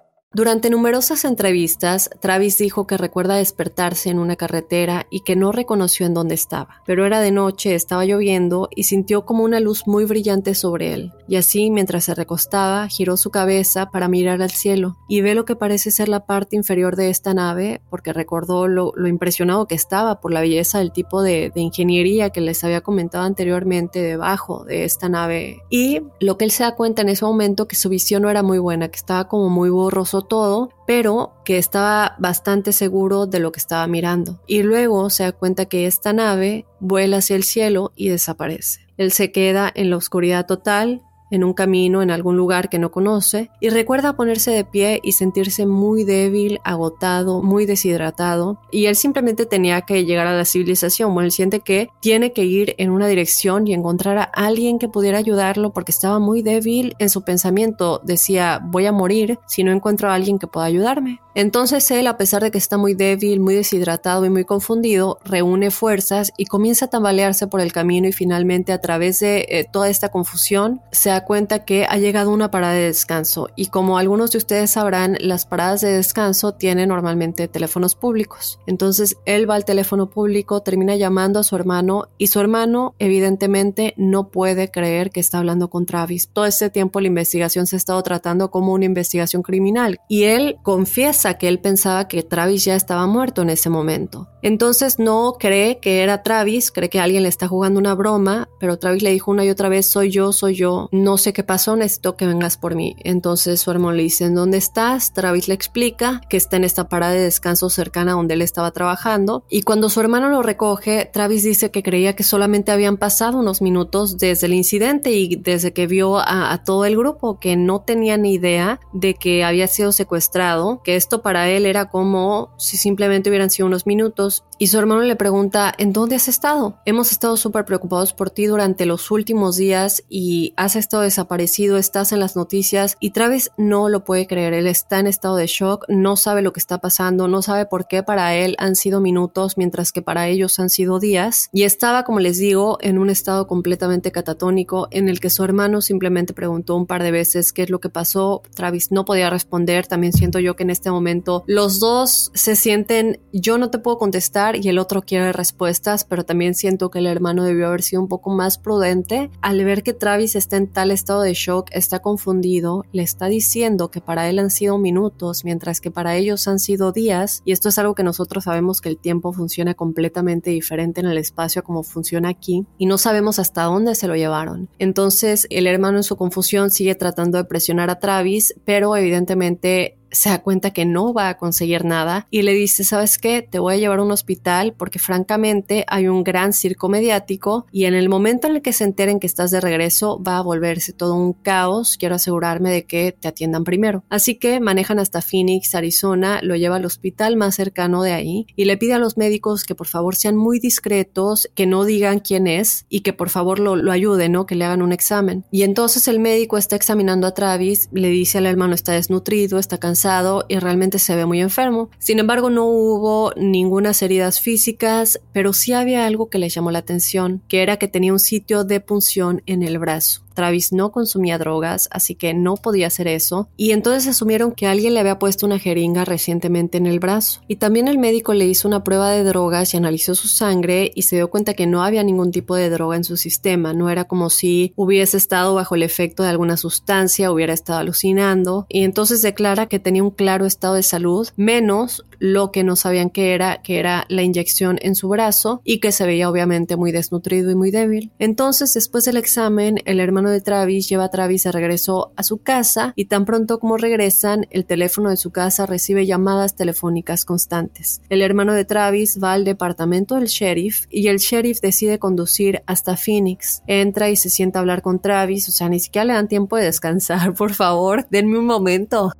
Durante numerosas entrevistas, Travis dijo que recuerda despertarse en una carretera y que no reconoció en dónde estaba. Pero era de noche, estaba lloviendo y sintió como una luz muy brillante sobre él. Y así, mientras se recostaba, giró su cabeza para mirar al cielo y ve lo que parece ser la parte inferior de esta nave, porque recordó lo, impresionado que estaba por la belleza del tipo de, de ingeniería que les había comentado anteriormente debajo de esta nave. Y lo que él se da cuenta en ese momento que su visión no era muy buena, que estaba como muy borroso todo, pero que estaba bastante seguro de lo que estaba mirando. Y luego se da cuenta que esta nave vuela hacia el cielo y desaparece. Él se queda en la oscuridad total, en un camino, en algún lugar que no conoce, y recuerda ponerse de pie y sentirse muy débil, agotado, muy deshidratado, y él simplemente tenía que llegar a la civilización, bueno, él siente que tiene que ir en una dirección y encontrar a alguien que pudiera ayudarlo porque estaba muy débil en su pensamiento, decía, voy a morir si no encuentro a alguien que pueda ayudarme. Entonces él, a pesar de que está muy débil, muy deshidratado y muy confundido, reúne fuerzas y comienza a tambalearse por el camino y finalmente a través de eh, toda esta confusión se cuenta que ha llegado una parada de descanso y como algunos de ustedes sabrán, las paradas de descanso tienen normalmente teléfonos públicos. Entonces él va al teléfono público, termina llamando a su hermano y su hermano evidentemente no puede creer que está hablando con Travis. Todo este tiempo la investigación se ha estado tratando como una investigación criminal y él confiesa que él pensaba que Travis ya estaba muerto en ese momento. Entonces no cree que era Travis, cree que alguien le está jugando una broma, pero Travis le dijo una y otra vez, soy yo, soy yo, no sé qué pasó, necesito que vengas por mí. Entonces su hermano le dice, ¿en dónde estás? Travis le explica que está en esta parada de descanso cercana donde él estaba trabajando y cuando su hermano lo recoge, Travis dice que creía que solamente habían pasado unos minutos desde el incidente y desde que vio a, a todo el grupo, que no tenía ni idea de que había sido secuestrado, que esto para él era como si simplemente hubieran sido unos minutos y su hermano le pregunta, ¿en dónde has estado? Hemos estado súper preocupados por ti durante los últimos días y has estado desaparecido, estás en las noticias y Travis no lo puede creer, él está en estado de shock, no sabe lo que está pasando, no sabe por qué para él han sido minutos mientras que para ellos han sido días. Y estaba, como les digo, en un estado completamente catatónico en el que su hermano simplemente preguntó un par de veces qué es lo que pasó, Travis no podía responder, también siento yo que en este momento los dos se sienten, yo no te puedo contestar, y el otro quiere respuestas, pero también siento que el hermano debió haber sido un poco más prudente al ver que Travis está en tal estado de shock, está confundido, le está diciendo que para él han sido minutos, mientras que para ellos han sido días, y esto es algo que nosotros sabemos que el tiempo funciona completamente diferente en el espacio como funciona aquí, y no sabemos hasta dónde se lo llevaron. Entonces el hermano en su confusión sigue tratando de presionar a Travis, pero evidentemente se da cuenta que no va a conseguir nada y le dice, ¿sabes qué? Te voy a llevar a un hospital porque francamente hay un gran circo mediático y en el momento en el que se enteren que estás de regreso va a volverse todo un caos. Quiero asegurarme de que te atiendan primero. Así que manejan hasta Phoenix, Arizona, lo lleva al hospital más cercano de ahí y le pide a los médicos que por favor sean muy discretos, que no digan quién es y que por favor lo, lo ayuden, ¿no? Que le hagan un examen. Y entonces el médico está examinando a Travis, le dice al hermano está desnutrido, está cansado y realmente se ve muy enfermo. Sin embargo, no hubo ninguna heridas físicas, pero sí había algo que le llamó la atención, que era que tenía un sitio de punción en el brazo. Travis no consumía drogas, así que no podía hacer eso, y entonces asumieron que alguien le había puesto una jeringa recientemente en el brazo. Y también el médico le hizo una prueba de drogas y analizó su sangre y se dio cuenta que no había ningún tipo de droga en su sistema, no era como si hubiese estado bajo el efecto de alguna sustancia, hubiera estado alucinando, y entonces declara que tenía un claro estado de salud, menos lo que no sabían que era, que era la inyección en su brazo y que se veía obviamente muy desnutrido y muy débil. Entonces, después del examen, el hermano de Travis lleva a Travis de regreso a su casa y tan pronto como regresan, el teléfono de su casa recibe llamadas telefónicas constantes. El hermano de Travis va al departamento del sheriff y el sheriff decide conducir hasta Phoenix. Entra y se sienta a hablar con Travis, o sea, ni siquiera le dan tiempo de descansar, [laughs] por favor, denme un momento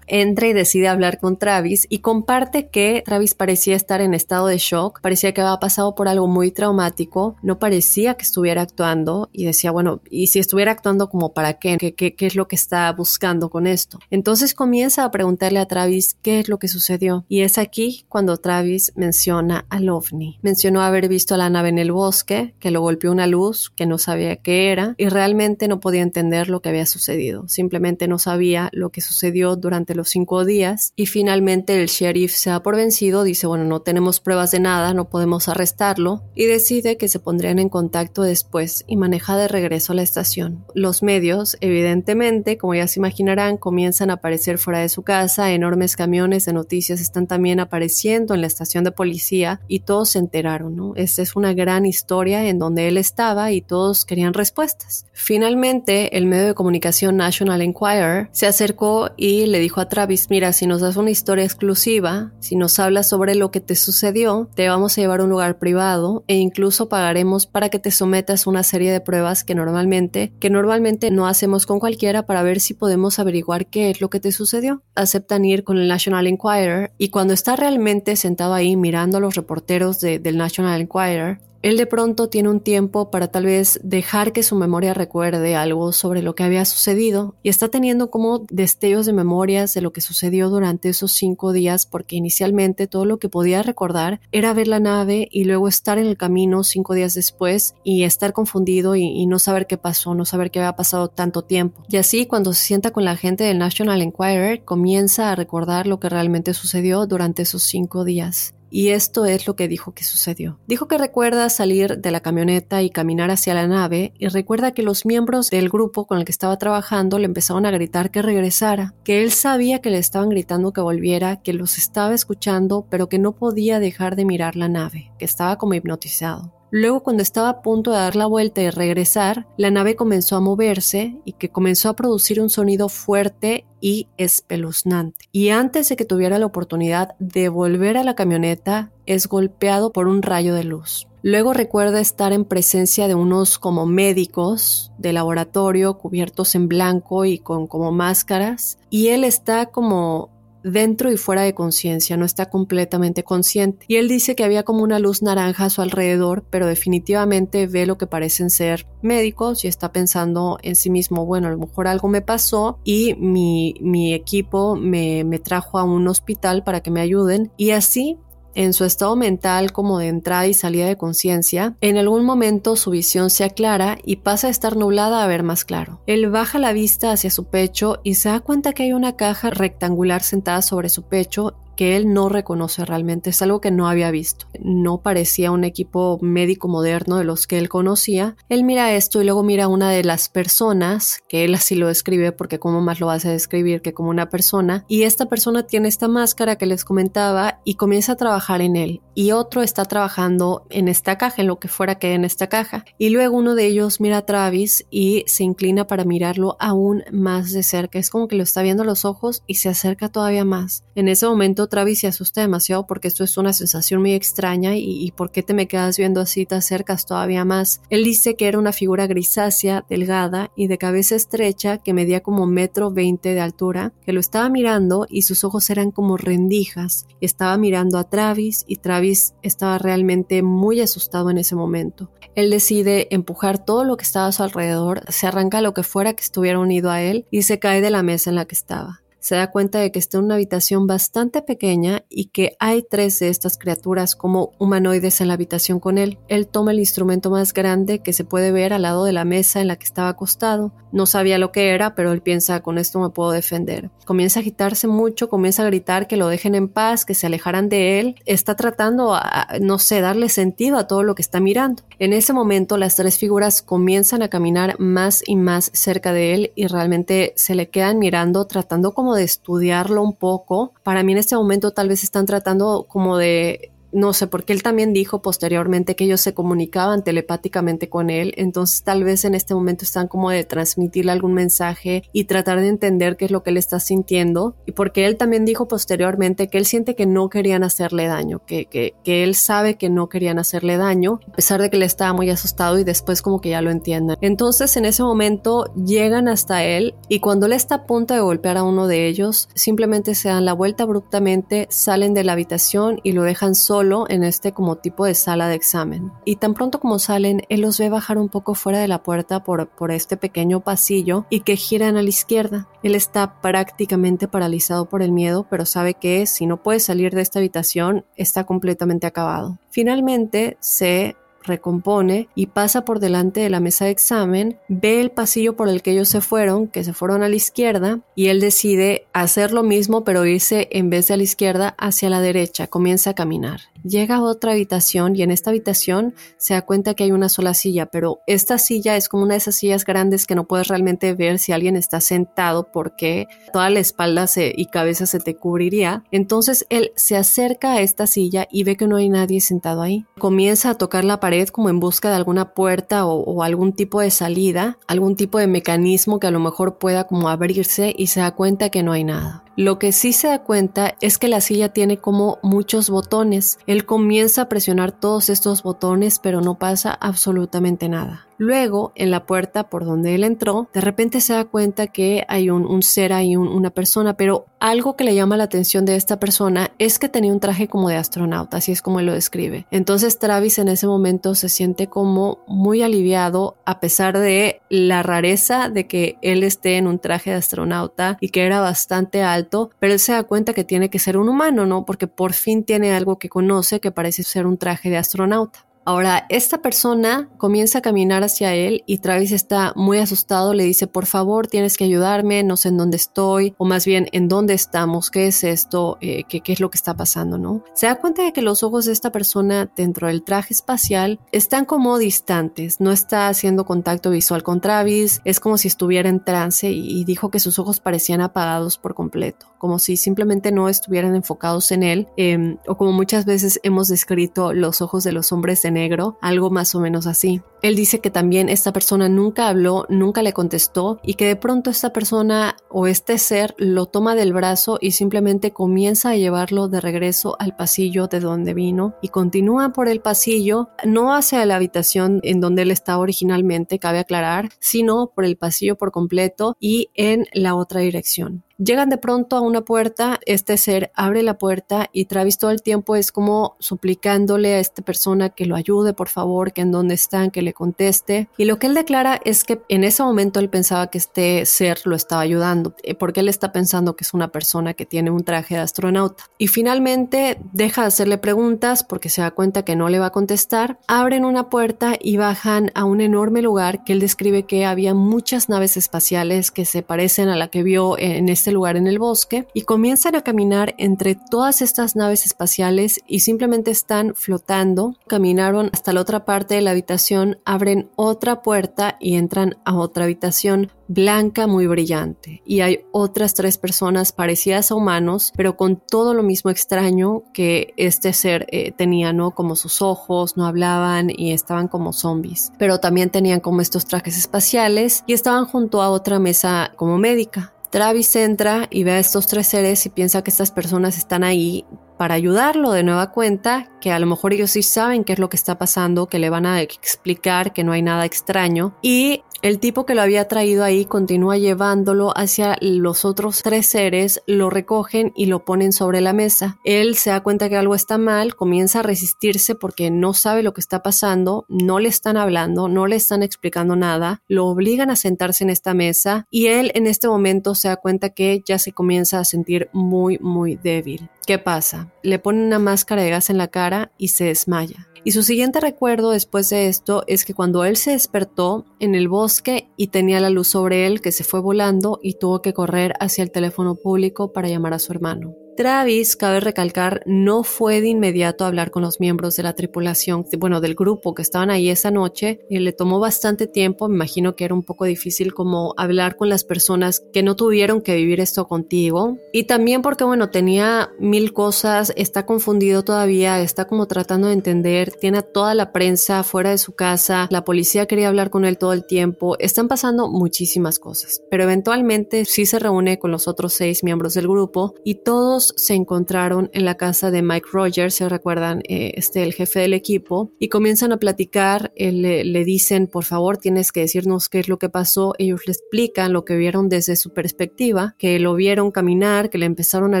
entra y decide hablar con Travis y comparte que Travis parecía estar en estado de shock, parecía que había pasado por algo muy traumático, no parecía que estuviera actuando y decía, bueno, ¿y si estuviera actuando como para qué? ¿Qué, qué, es lo que está buscando con esto? Entonces comienza a preguntarle a Travis qué es lo que sucedió y es aquí cuando Travis menciona al ovni. Mencionó haber visto a la nave en el bosque, que lo golpeó una luz, que no sabía qué era y realmente no podía entender lo que había sucedido, simplemente no sabía lo que sucedió durante los cinco días y finalmente el sheriff se da por vencido, dice, bueno, no tenemos pruebas de nada, no podemos arrestarlo y decide que se pondrían en contacto después y maneja de regreso a la estación. Los medios, evidentemente, como ya se imaginarán, comienzan a aparecer fuera de su casa, enormes camiones de noticias están también apareciendo en la estación de policía y todos se enteraron, ¿no? Esta es una gran historia en donde él estaba y todos querían respuestas. Finalmente, el medio de comunicación National Enquirer se acercó y le dijo a Travis, mira, si nos das una historia exclusiva, si nos hablas sobre lo que te sucedió, te vamos a llevar a un lugar privado e incluso pagaremos para que te sometas a una serie de pruebas que normalmente, que normalmente no hacemos con cualquiera para ver si podemos averiguar qué es lo que te sucedió. Aceptan ir con el National Enquirer y cuando está realmente sentado ahí mirando a los reporteros del National Enquirer, él de pronto tiene un tiempo para tal vez dejar que su memoria recuerde algo sobre lo que había sucedido y está teniendo como destellos de memorias de lo que sucedió durante esos cinco días porque inicialmente todo lo que podía recordar era ver la nave y luego estar en el camino cinco días después y estar confundido y, no saber qué pasó, no saber qué había pasado tanto tiempo. Y así cuando se sienta con la gente del National Enquirer comienza a recordar lo que realmente sucedió durante esos cinco días. Y esto es lo que dijo que sucedió. Dijo que recuerda salir de la camioneta y caminar hacia la nave y recuerda que los miembros del grupo con el que estaba trabajando le empezaron a gritar que regresara, que él sabía que le estaban gritando que volviera, que los estaba escuchando, pero que no podía dejar de mirar la nave, que estaba como hipnotizado. Luego, cuando estaba a punto de dar la vuelta y regresar, la nave comenzó a moverse y que comenzó a producir un sonido fuerte y espeluznante. Y antes de que tuviera la oportunidad de volver a la camioneta, es golpeado por un rayo de luz. Luego recuerda estar en presencia de unos como médicos de laboratorio cubiertos en blanco y con como máscaras y él está como dentro y fuera de conciencia, no está completamente consciente. Y él dice que había como una luz naranja a su alrededor, pero definitivamente ve lo que parecen ser médicos y está pensando en sí mismo, bueno, a lo mejor algo me pasó y mi, mi equipo me, me trajo a un hospital para que me ayuden. Y así en su estado mental como de entrada y salida de conciencia, en algún momento su visión se aclara y pasa a estar nublada a ver más claro. Él baja la vista hacia su pecho y se da cuenta que hay una caja rectangular sentada sobre su pecho que él no reconoce realmente, es algo que no había visto. No parecía un equipo médico moderno de los que él conocía. Él mira esto y luego mira a una de las personas, que él así lo describe porque cómo más lo vas a describir que como una persona, y esta persona tiene esta máscara que les comentaba y comienza a trabajar en él y otro está trabajando en esta caja, en lo que fuera que en esta caja. Y luego uno de ellos mira a Travis y se inclina para mirarlo aún más de cerca. Es como que lo está viendo los ojos y se acerca todavía más. En ese momento Travis se asusta demasiado porque esto es una sensación muy extraña y, ¿por qué te me quedas viendo así, te acercas todavía más? Él dice que era una figura grisácea, delgada y de cabeza estrecha que medía como metro veinte de altura, que lo estaba mirando y sus ojos eran como rendijas. Estaba mirando a Travis y Travis estaba realmente muy asustado en ese momento. Él decide empujar todo lo que estaba a su alrededor, se arranca lo que fuera que estuviera unido a él y se cae de la mesa en la que estaba se da cuenta de que está en una habitación bastante pequeña y que hay tres de estas criaturas como humanoides en la habitación con él. Él toma el instrumento más grande que se puede ver al lado de la mesa en la que estaba acostado. No sabía lo que era, pero él piensa, con esto me puedo defender. Comienza a agitarse mucho, comienza a gritar que lo dejen en paz, que se alejaran de él. Está tratando, a, no sé, darle sentido a todo lo que está mirando. En ese momento las tres figuras comienzan a caminar más y más cerca de él y realmente se le quedan mirando tratando como de estudiarlo un poco. Para mí en este momento tal vez están tratando como de no sé, porque él también dijo posteriormente que ellos se comunicaban telepáticamente con él, entonces tal vez en este momento están como de transmitirle algún mensaje y tratar de entender qué es lo que él está sintiendo, y porque él también dijo posteriormente que él siente que no querían hacerle daño, que, que, que él sabe que no querían hacerle daño, a pesar de que él estaba muy asustado y después como que ya lo entiendan. Entonces en ese momento llegan hasta él y cuando él está a punto de golpear a uno de ellos, simplemente se dan la vuelta abruptamente, salen de la habitación y lo dejan solo en este como tipo de sala de examen. Y tan pronto como salen, él los ve bajar un poco fuera de la puerta por, por este pequeño pasillo y que giran a la izquierda. Él está prácticamente paralizado por el miedo, pero sabe que si no puede salir de esta habitación, está completamente acabado. Finalmente se recompone y pasa por delante de la mesa de examen, ve el pasillo por el que ellos se fueron, que se fueron a la izquierda, y él decide hacer lo mismo pero irse en vez de a la izquierda hacia la derecha, comienza a caminar. Llega a otra habitación y en esta habitación se da cuenta que hay una sola silla, pero esta silla es como una de esas sillas grandes que no puedes realmente ver si alguien está sentado porque toda la espalda y cabeza se te cubriría. Entonces él se acerca a esta silla y ve que no hay nadie sentado ahí. Comienza a tocar la pared como en busca de alguna puerta o, o algún tipo de salida, algún tipo de mecanismo que a lo mejor pueda como abrirse y se da cuenta que no hay nada. Lo que sí se da cuenta es que la silla tiene como muchos botones. Él comienza a presionar todos estos botones, pero no pasa absolutamente nada. Luego, en la puerta por donde él entró, de repente se da cuenta que hay un, ser ahí, una persona, pero algo que le llama la atención de esta persona es que tenía un traje como de astronauta, así es como él lo describe. Entonces Travis en ese momento se siente como muy aliviado a pesar de la rareza de que él esté en un traje de astronauta y que era bastante alto, pero él se da cuenta que tiene que ser un humano, ¿no? Porque por fin tiene algo que conoce que parece ser un traje de astronauta. Ahora, esta persona comienza a caminar hacia él y Travis está muy asustado, le dice, por favor, tienes que ayudarme, no sé en dónde estoy, o más bien, en dónde estamos, qué es esto, eh, ¿qué, qué es lo que está pasando, ¿no? Se da cuenta de que los ojos de esta persona dentro del traje espacial están como distantes, no está haciendo contacto visual con Travis, es como si estuviera en trance y, dijo que sus ojos parecían apagados por completo, como si simplemente no estuvieran enfocados en él, em, o como muchas veces hemos descrito los ojos de los hombres en algo más o menos así. Él dice que también esta persona nunca habló, nunca le contestó y que de pronto esta persona o este ser lo toma del brazo y simplemente comienza a llevarlo de regreso al pasillo de donde vino y continúa por el pasillo, no hacia la habitación en donde él estaba originalmente, cabe aclarar, sino por el pasillo por completo y en la otra dirección. Llegan de pronto a una puerta, este ser abre la puerta y Travis todo el tiempo es como suplicándole a esta persona que lo ayude, por favor, que en dónde están, que le conteste. Y lo que él declara es que en ese momento él pensaba que este ser lo estaba ayudando, eh, porque él está pensando que es una persona que tiene un traje de astronauta. Y finalmente deja de hacerle preguntas porque se da cuenta que no le va a contestar. Abren una puerta y bajan a un enorme lugar que él describe que había muchas naves espaciales que se parecen a la que vio en este lugar en el bosque y comienzan a caminar entre todas estas naves espaciales y simplemente están flotando. Caminaron hasta la otra parte de la habitación, abren otra puerta y entran a otra habitación blanca muy brillante y hay otras tres personas parecidas a humanos pero con todo lo mismo extraño que este ser eh, tenía, ¿no? Como sus ojos, no hablaban y estaban como zombies, pero también tenían como estos trajes espaciales y estaban junto a otra mesa como médica. Travis entra y ve a estos tres seres y piensa que estas personas están ahí para ayudarlo de nueva cuenta, que a lo mejor ellos sí saben qué es lo que está pasando, que le van a explicar que no hay nada extraño. Y el tipo que lo había traído ahí continúa llevándolo hacia los otros tres seres, lo recogen y lo ponen sobre la mesa. Él se da cuenta que algo está mal, comienza a resistirse porque no sabe lo que está pasando, no le están hablando, no le están explicando nada, lo obligan a sentarse en esta mesa y él en este momento se da cuenta que ya se comienza a sentir muy, muy débil. ¿Qué pasa? Le ponen una máscara de gas en la cara y se desmaya. Y su siguiente recuerdo después de esto es que cuando él se despertó en el bosque y tenía la luz sobre él, que se fue volando y tuvo que correr hacia el teléfono público para llamar a su hermano. Travis, cabe recalcar, no fue de inmediato a hablar con los miembros de la tripulación, bueno, del grupo que estaban ahí esa noche. Y le tomó bastante tiempo, me imagino que era un poco difícil como hablar con las personas que no tuvieron que vivir esto contigo. Y también porque, bueno, tenía mil cosas, está confundido todavía, está como tratando de entender, tiene a toda la prensa fuera de su casa, la policía quería hablar con él todo el tiempo, están pasando muchísimas cosas. Pero eventualmente sí se reúne con los otros seis miembros del grupo y todos se encontraron en la casa de Mike Rogers, se recuerdan, eh, este, el jefe del equipo, y comienzan a platicar, eh, le, dicen, por favor, tienes que decirnos qué es lo que pasó, ellos le explican lo que vieron desde su perspectiva, que lo vieron caminar, que le empezaron a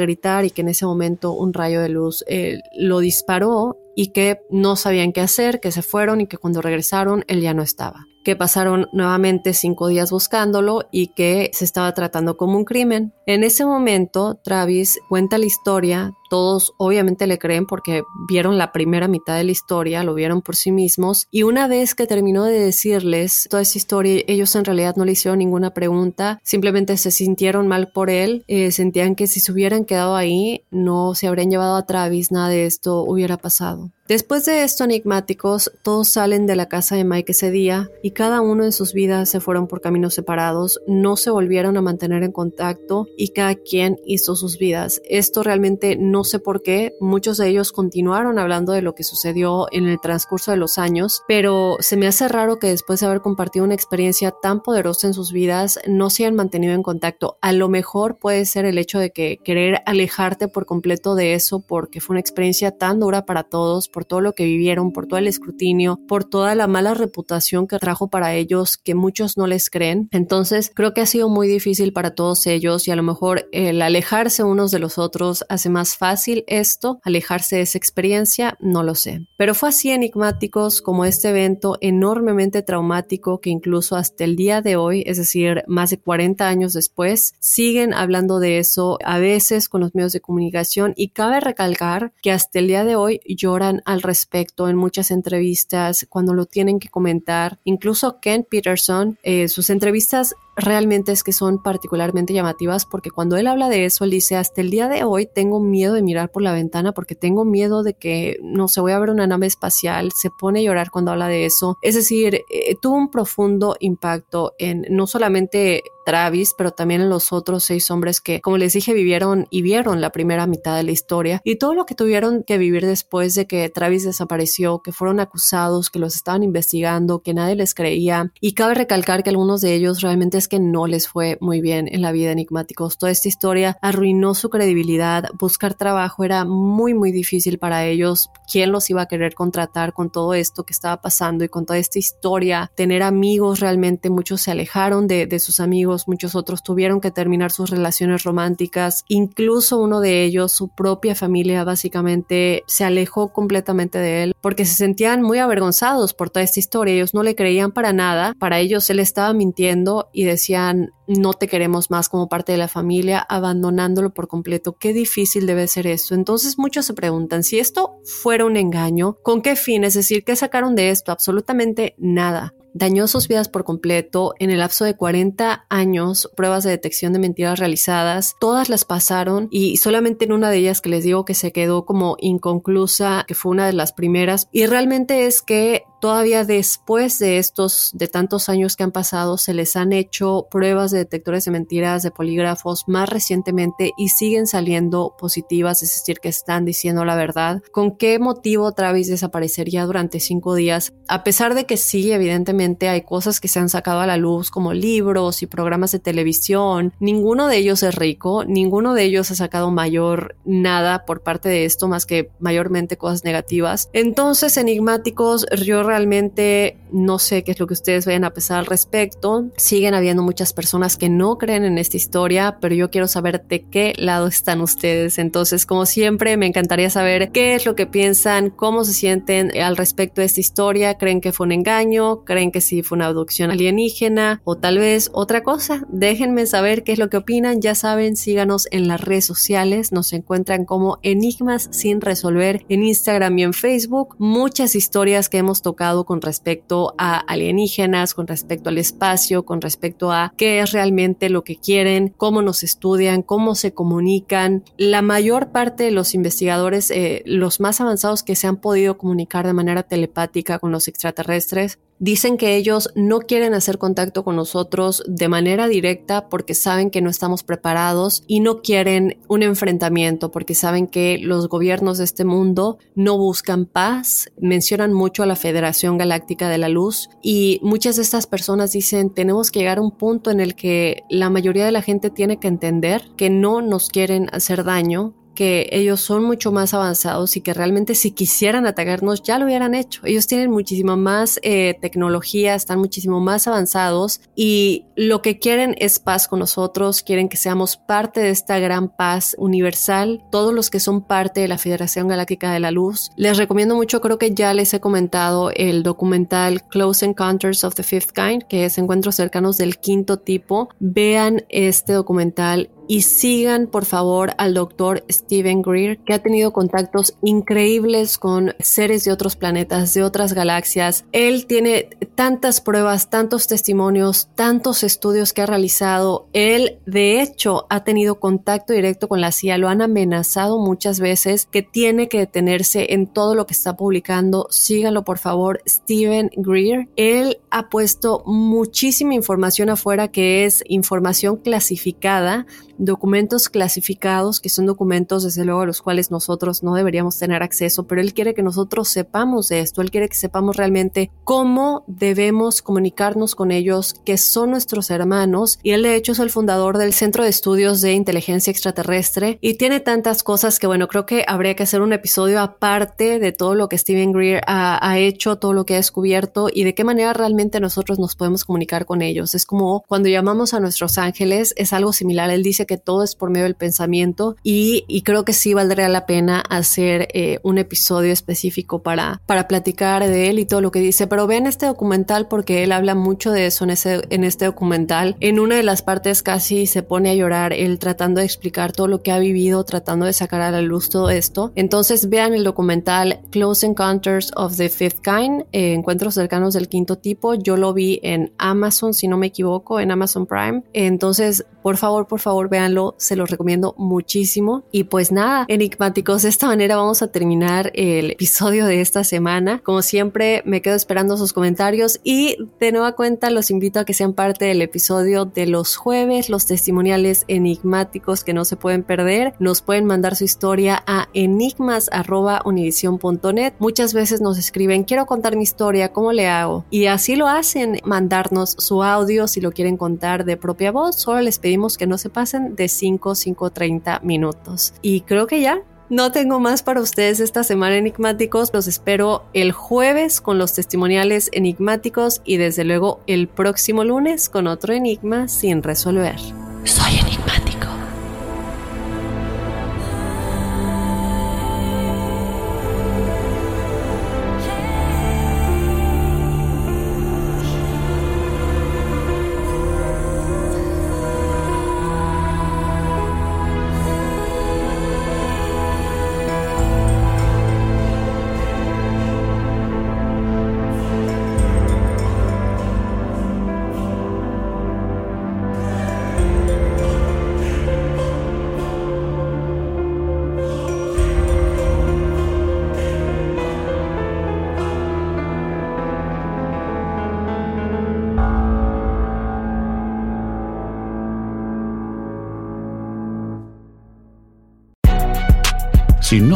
gritar y que en ese momento un rayo de luz eh, lo disparó y que no sabían qué hacer, que se fueron y que cuando regresaron él ya no estaba que pasaron nuevamente cinco días buscándolo y que se estaba tratando como un crimen. En ese momento, Travis cuenta la historia todos obviamente le creen porque vieron la primera mitad de la historia, lo vieron por sí mismos y una vez que terminó de decirles toda esa historia, ellos en realidad no le hicieron ninguna pregunta, simplemente se sintieron mal por él, eh, sentían que si se hubieran quedado ahí no se habrían llevado a Travis, nada de esto hubiera pasado. Después de esto, enigmáticos, todos salen de la casa de Mike ese día y cada uno en sus vidas se fueron por caminos separados, no se volvieron a mantener en contacto y cada quien hizo sus vidas. Esto realmente no no sé por qué, muchos de ellos continuaron hablando de lo que sucedió en el transcurso de los años, pero se me hace raro que después de haber compartido una experiencia tan poderosa en sus vidas no se hayan mantenido en contacto. A lo mejor puede ser el hecho de que querer alejarte por completo de eso porque fue una experiencia tan dura para todos, por todo lo que vivieron, por todo el escrutinio, por toda la mala reputación que trajo para ellos que muchos no les creen. Entonces creo que ha sido muy difícil para todos ellos y a lo mejor el alejarse unos de los otros hace más fácil fácil esto, alejarse de esa experiencia, no lo sé. Pero fue así enigmáticos como este evento enormemente traumático que incluso hasta el día de hoy, es decir, más de 40 años después, siguen hablando de eso a veces con los medios de comunicación y cabe recalcar que hasta el día de hoy lloran al respecto en muchas entrevistas cuando lo tienen que comentar. Incluso Ken Peterson, eh, sus entrevistas realmente es que son particularmente llamativas porque cuando él habla de eso, él dice, hasta el día de hoy tengo miedo de mirar por la ventana porque tengo miedo de que, no se voy a ver una nave espacial, se pone a llorar cuando habla de eso. Es decir, eh, tuvo un profundo impacto en no solamente Travis, pero también en los otros seis hombres que, como les dije, vivieron y vieron la primera mitad de la historia y todo lo que tuvieron que vivir después de que Travis desapareció, que fueron acusados, que los estaban investigando, que nadie les creía. Y cabe recalcar que algunos de ellos realmente es que no les fue muy bien en la vida enigmáticos. Toda esta historia arruinó su credibilidad. Buscar trabajo era muy, muy difícil para ellos. ¿Quién los iba a querer contratar con todo esto que estaba pasando y con toda esta historia? Tener amigos realmente, muchos se alejaron de, de sus amigos muchos otros tuvieron que terminar sus relaciones románticas, incluso uno de ellos, su propia familia básicamente se alejó completamente de él porque se sentían muy avergonzados por toda esta historia, ellos no le creían para nada, para ellos él estaba mintiendo y decían no te queremos más como parte de la familia, abandonándolo por completo. Qué difícil debe ser esto. Entonces muchos se preguntan si esto fuera un engaño, ¿con qué fin? Es decir, ¿qué sacaron de esto? Absolutamente nada. Dañó sus vidas por completo. En el lapso de 40 años, pruebas de detección de mentiras realizadas, todas las pasaron y solamente en una de ellas que les digo que se quedó como inconclusa, que fue una de las primeras. Y realmente es que Todavía después de estos, de tantos años que han pasado, se les han hecho pruebas de detectores de mentiras, de polígrafos más recientemente y siguen saliendo positivas, es decir, que están diciendo la verdad. ¿Con qué motivo Travis desaparecería durante cinco días? A pesar de que sí, evidentemente hay cosas que se han sacado a la luz como libros y programas de televisión, ninguno de ellos es rico, ninguno de ellos ha sacado mayor nada por parte de esto más que mayormente cosas negativas. Entonces, enigmáticos, yo realmente no sé qué es lo que ustedes vayan a pensar al respecto. Siguen habiendo muchas personas que no creen en esta historia, pero yo quiero saber de qué lado están ustedes. Entonces, como siempre, me encantaría saber qué es lo que piensan, cómo se sienten al respecto de esta historia. ¿Creen que fue un engaño? ¿Creen que sí fue una abducción alienígena? O tal vez otra cosa. Déjenme saber qué es lo que opinan. Ya saben, síganos en las redes sociales. Nos encuentran como Enigmas sin resolver en Instagram y en Facebook. Muchas historias que hemos tocado con respecto a alienígenas, con respecto al espacio, con respecto a qué es realmente lo que quieren, cómo nos estudian, cómo se comunican. La mayor parte de los investigadores, eh, los más avanzados que se han podido comunicar de manera telepática con los extraterrestres, Dicen que ellos no quieren hacer contacto con nosotros de manera directa porque saben que no estamos preparados y no quieren un enfrentamiento porque saben que los gobiernos de este mundo no buscan paz. Mencionan mucho a la Federación Galáctica de la Luz y muchas de estas personas dicen tenemos que llegar a un punto en el que la mayoría de la gente tiene que entender que no nos quieren hacer daño, que ellos son mucho más avanzados y que realmente si quisieran atacarnos ya lo hubieran hecho. Ellos tienen muchísima más eh, tecnología, están muchísimo más avanzados y lo que quieren es paz con nosotros, quieren que seamos parte de esta gran paz universal, todos los que son parte de la Federación Galáctica de la Luz. Les recomiendo mucho, creo que ya les he comentado el documental Close Encounters of the Fifth Kind, que es Encuentros cercanos del quinto tipo. Vean este documental y sigan por favor al doctor Steven Greer, que ha tenido contactos increíbles con seres de otros planetas, de otras galaxias. Él tiene tantas pruebas, tantos testimonios, tantos estudios que ha realizado. Él, de hecho, ha tenido contacto directo con la CIA, lo han amenazado muchas veces que tiene que detenerse en todo lo que está publicando. Síganlo por favor, Steven Greer. Él ha puesto muchísima información afuera que es información clasificada documentos clasificados, que son documentos desde luego a los cuales nosotros no deberíamos tener acceso, pero él quiere que nosotros sepamos de esto, él quiere que sepamos realmente cómo debemos comunicarnos con ellos, que son nuestros hermanos, y él de hecho es el fundador del Centro de Estudios de Inteligencia Extraterrestre y tiene tantas cosas que bueno, creo que habría que hacer un episodio aparte de todo lo que Steven Greer ha, ha hecho, todo lo que ha descubierto y de qué manera realmente nosotros nos podemos comunicar con ellos. Es como cuando llamamos a nuestros ángeles, es algo similar, él dice que todo es por medio del pensamiento y, creo que sí valdría la pena hacer eh, un episodio específico para, para platicar de él y todo lo que dice. Pero vean este documental porque él habla mucho de eso en, ese, en este documental. En una de las partes casi se pone a llorar él tratando de explicar todo lo que ha vivido, tratando de sacar a la luz todo esto. Entonces vean el documental Close Encounters of the Fifth Kind, eh, Encuentros cercanos del quinto tipo. Yo lo vi en Amazon, si no me equivoco, en Amazon Prime. Entonces, por favor, por favor, vean se los recomiendo muchísimo. Y pues nada, enigmáticos, de esta manera vamos a terminar el episodio de esta semana. Como siempre, me quedo esperando sus comentarios y de nueva cuenta los invito a que sean parte del episodio de los jueves, los testimoniales enigmáticos que no se pueden perder. Nos pueden mandar su historia a enigmas.univision.net. Muchas veces nos escriben, quiero contar mi historia, ¿cómo le hago? Y así lo hacen, mandarnos su audio si lo quieren contar de propia voz. Solo les pedimos que no se pasen de 5, 5.30 minutos. Y creo que ya no tengo más para ustedes esta semana enigmáticos. Los espero el jueves con los testimoniales enigmáticos y desde luego el próximo lunes con otro enigma sin resolver. Soy enigmático.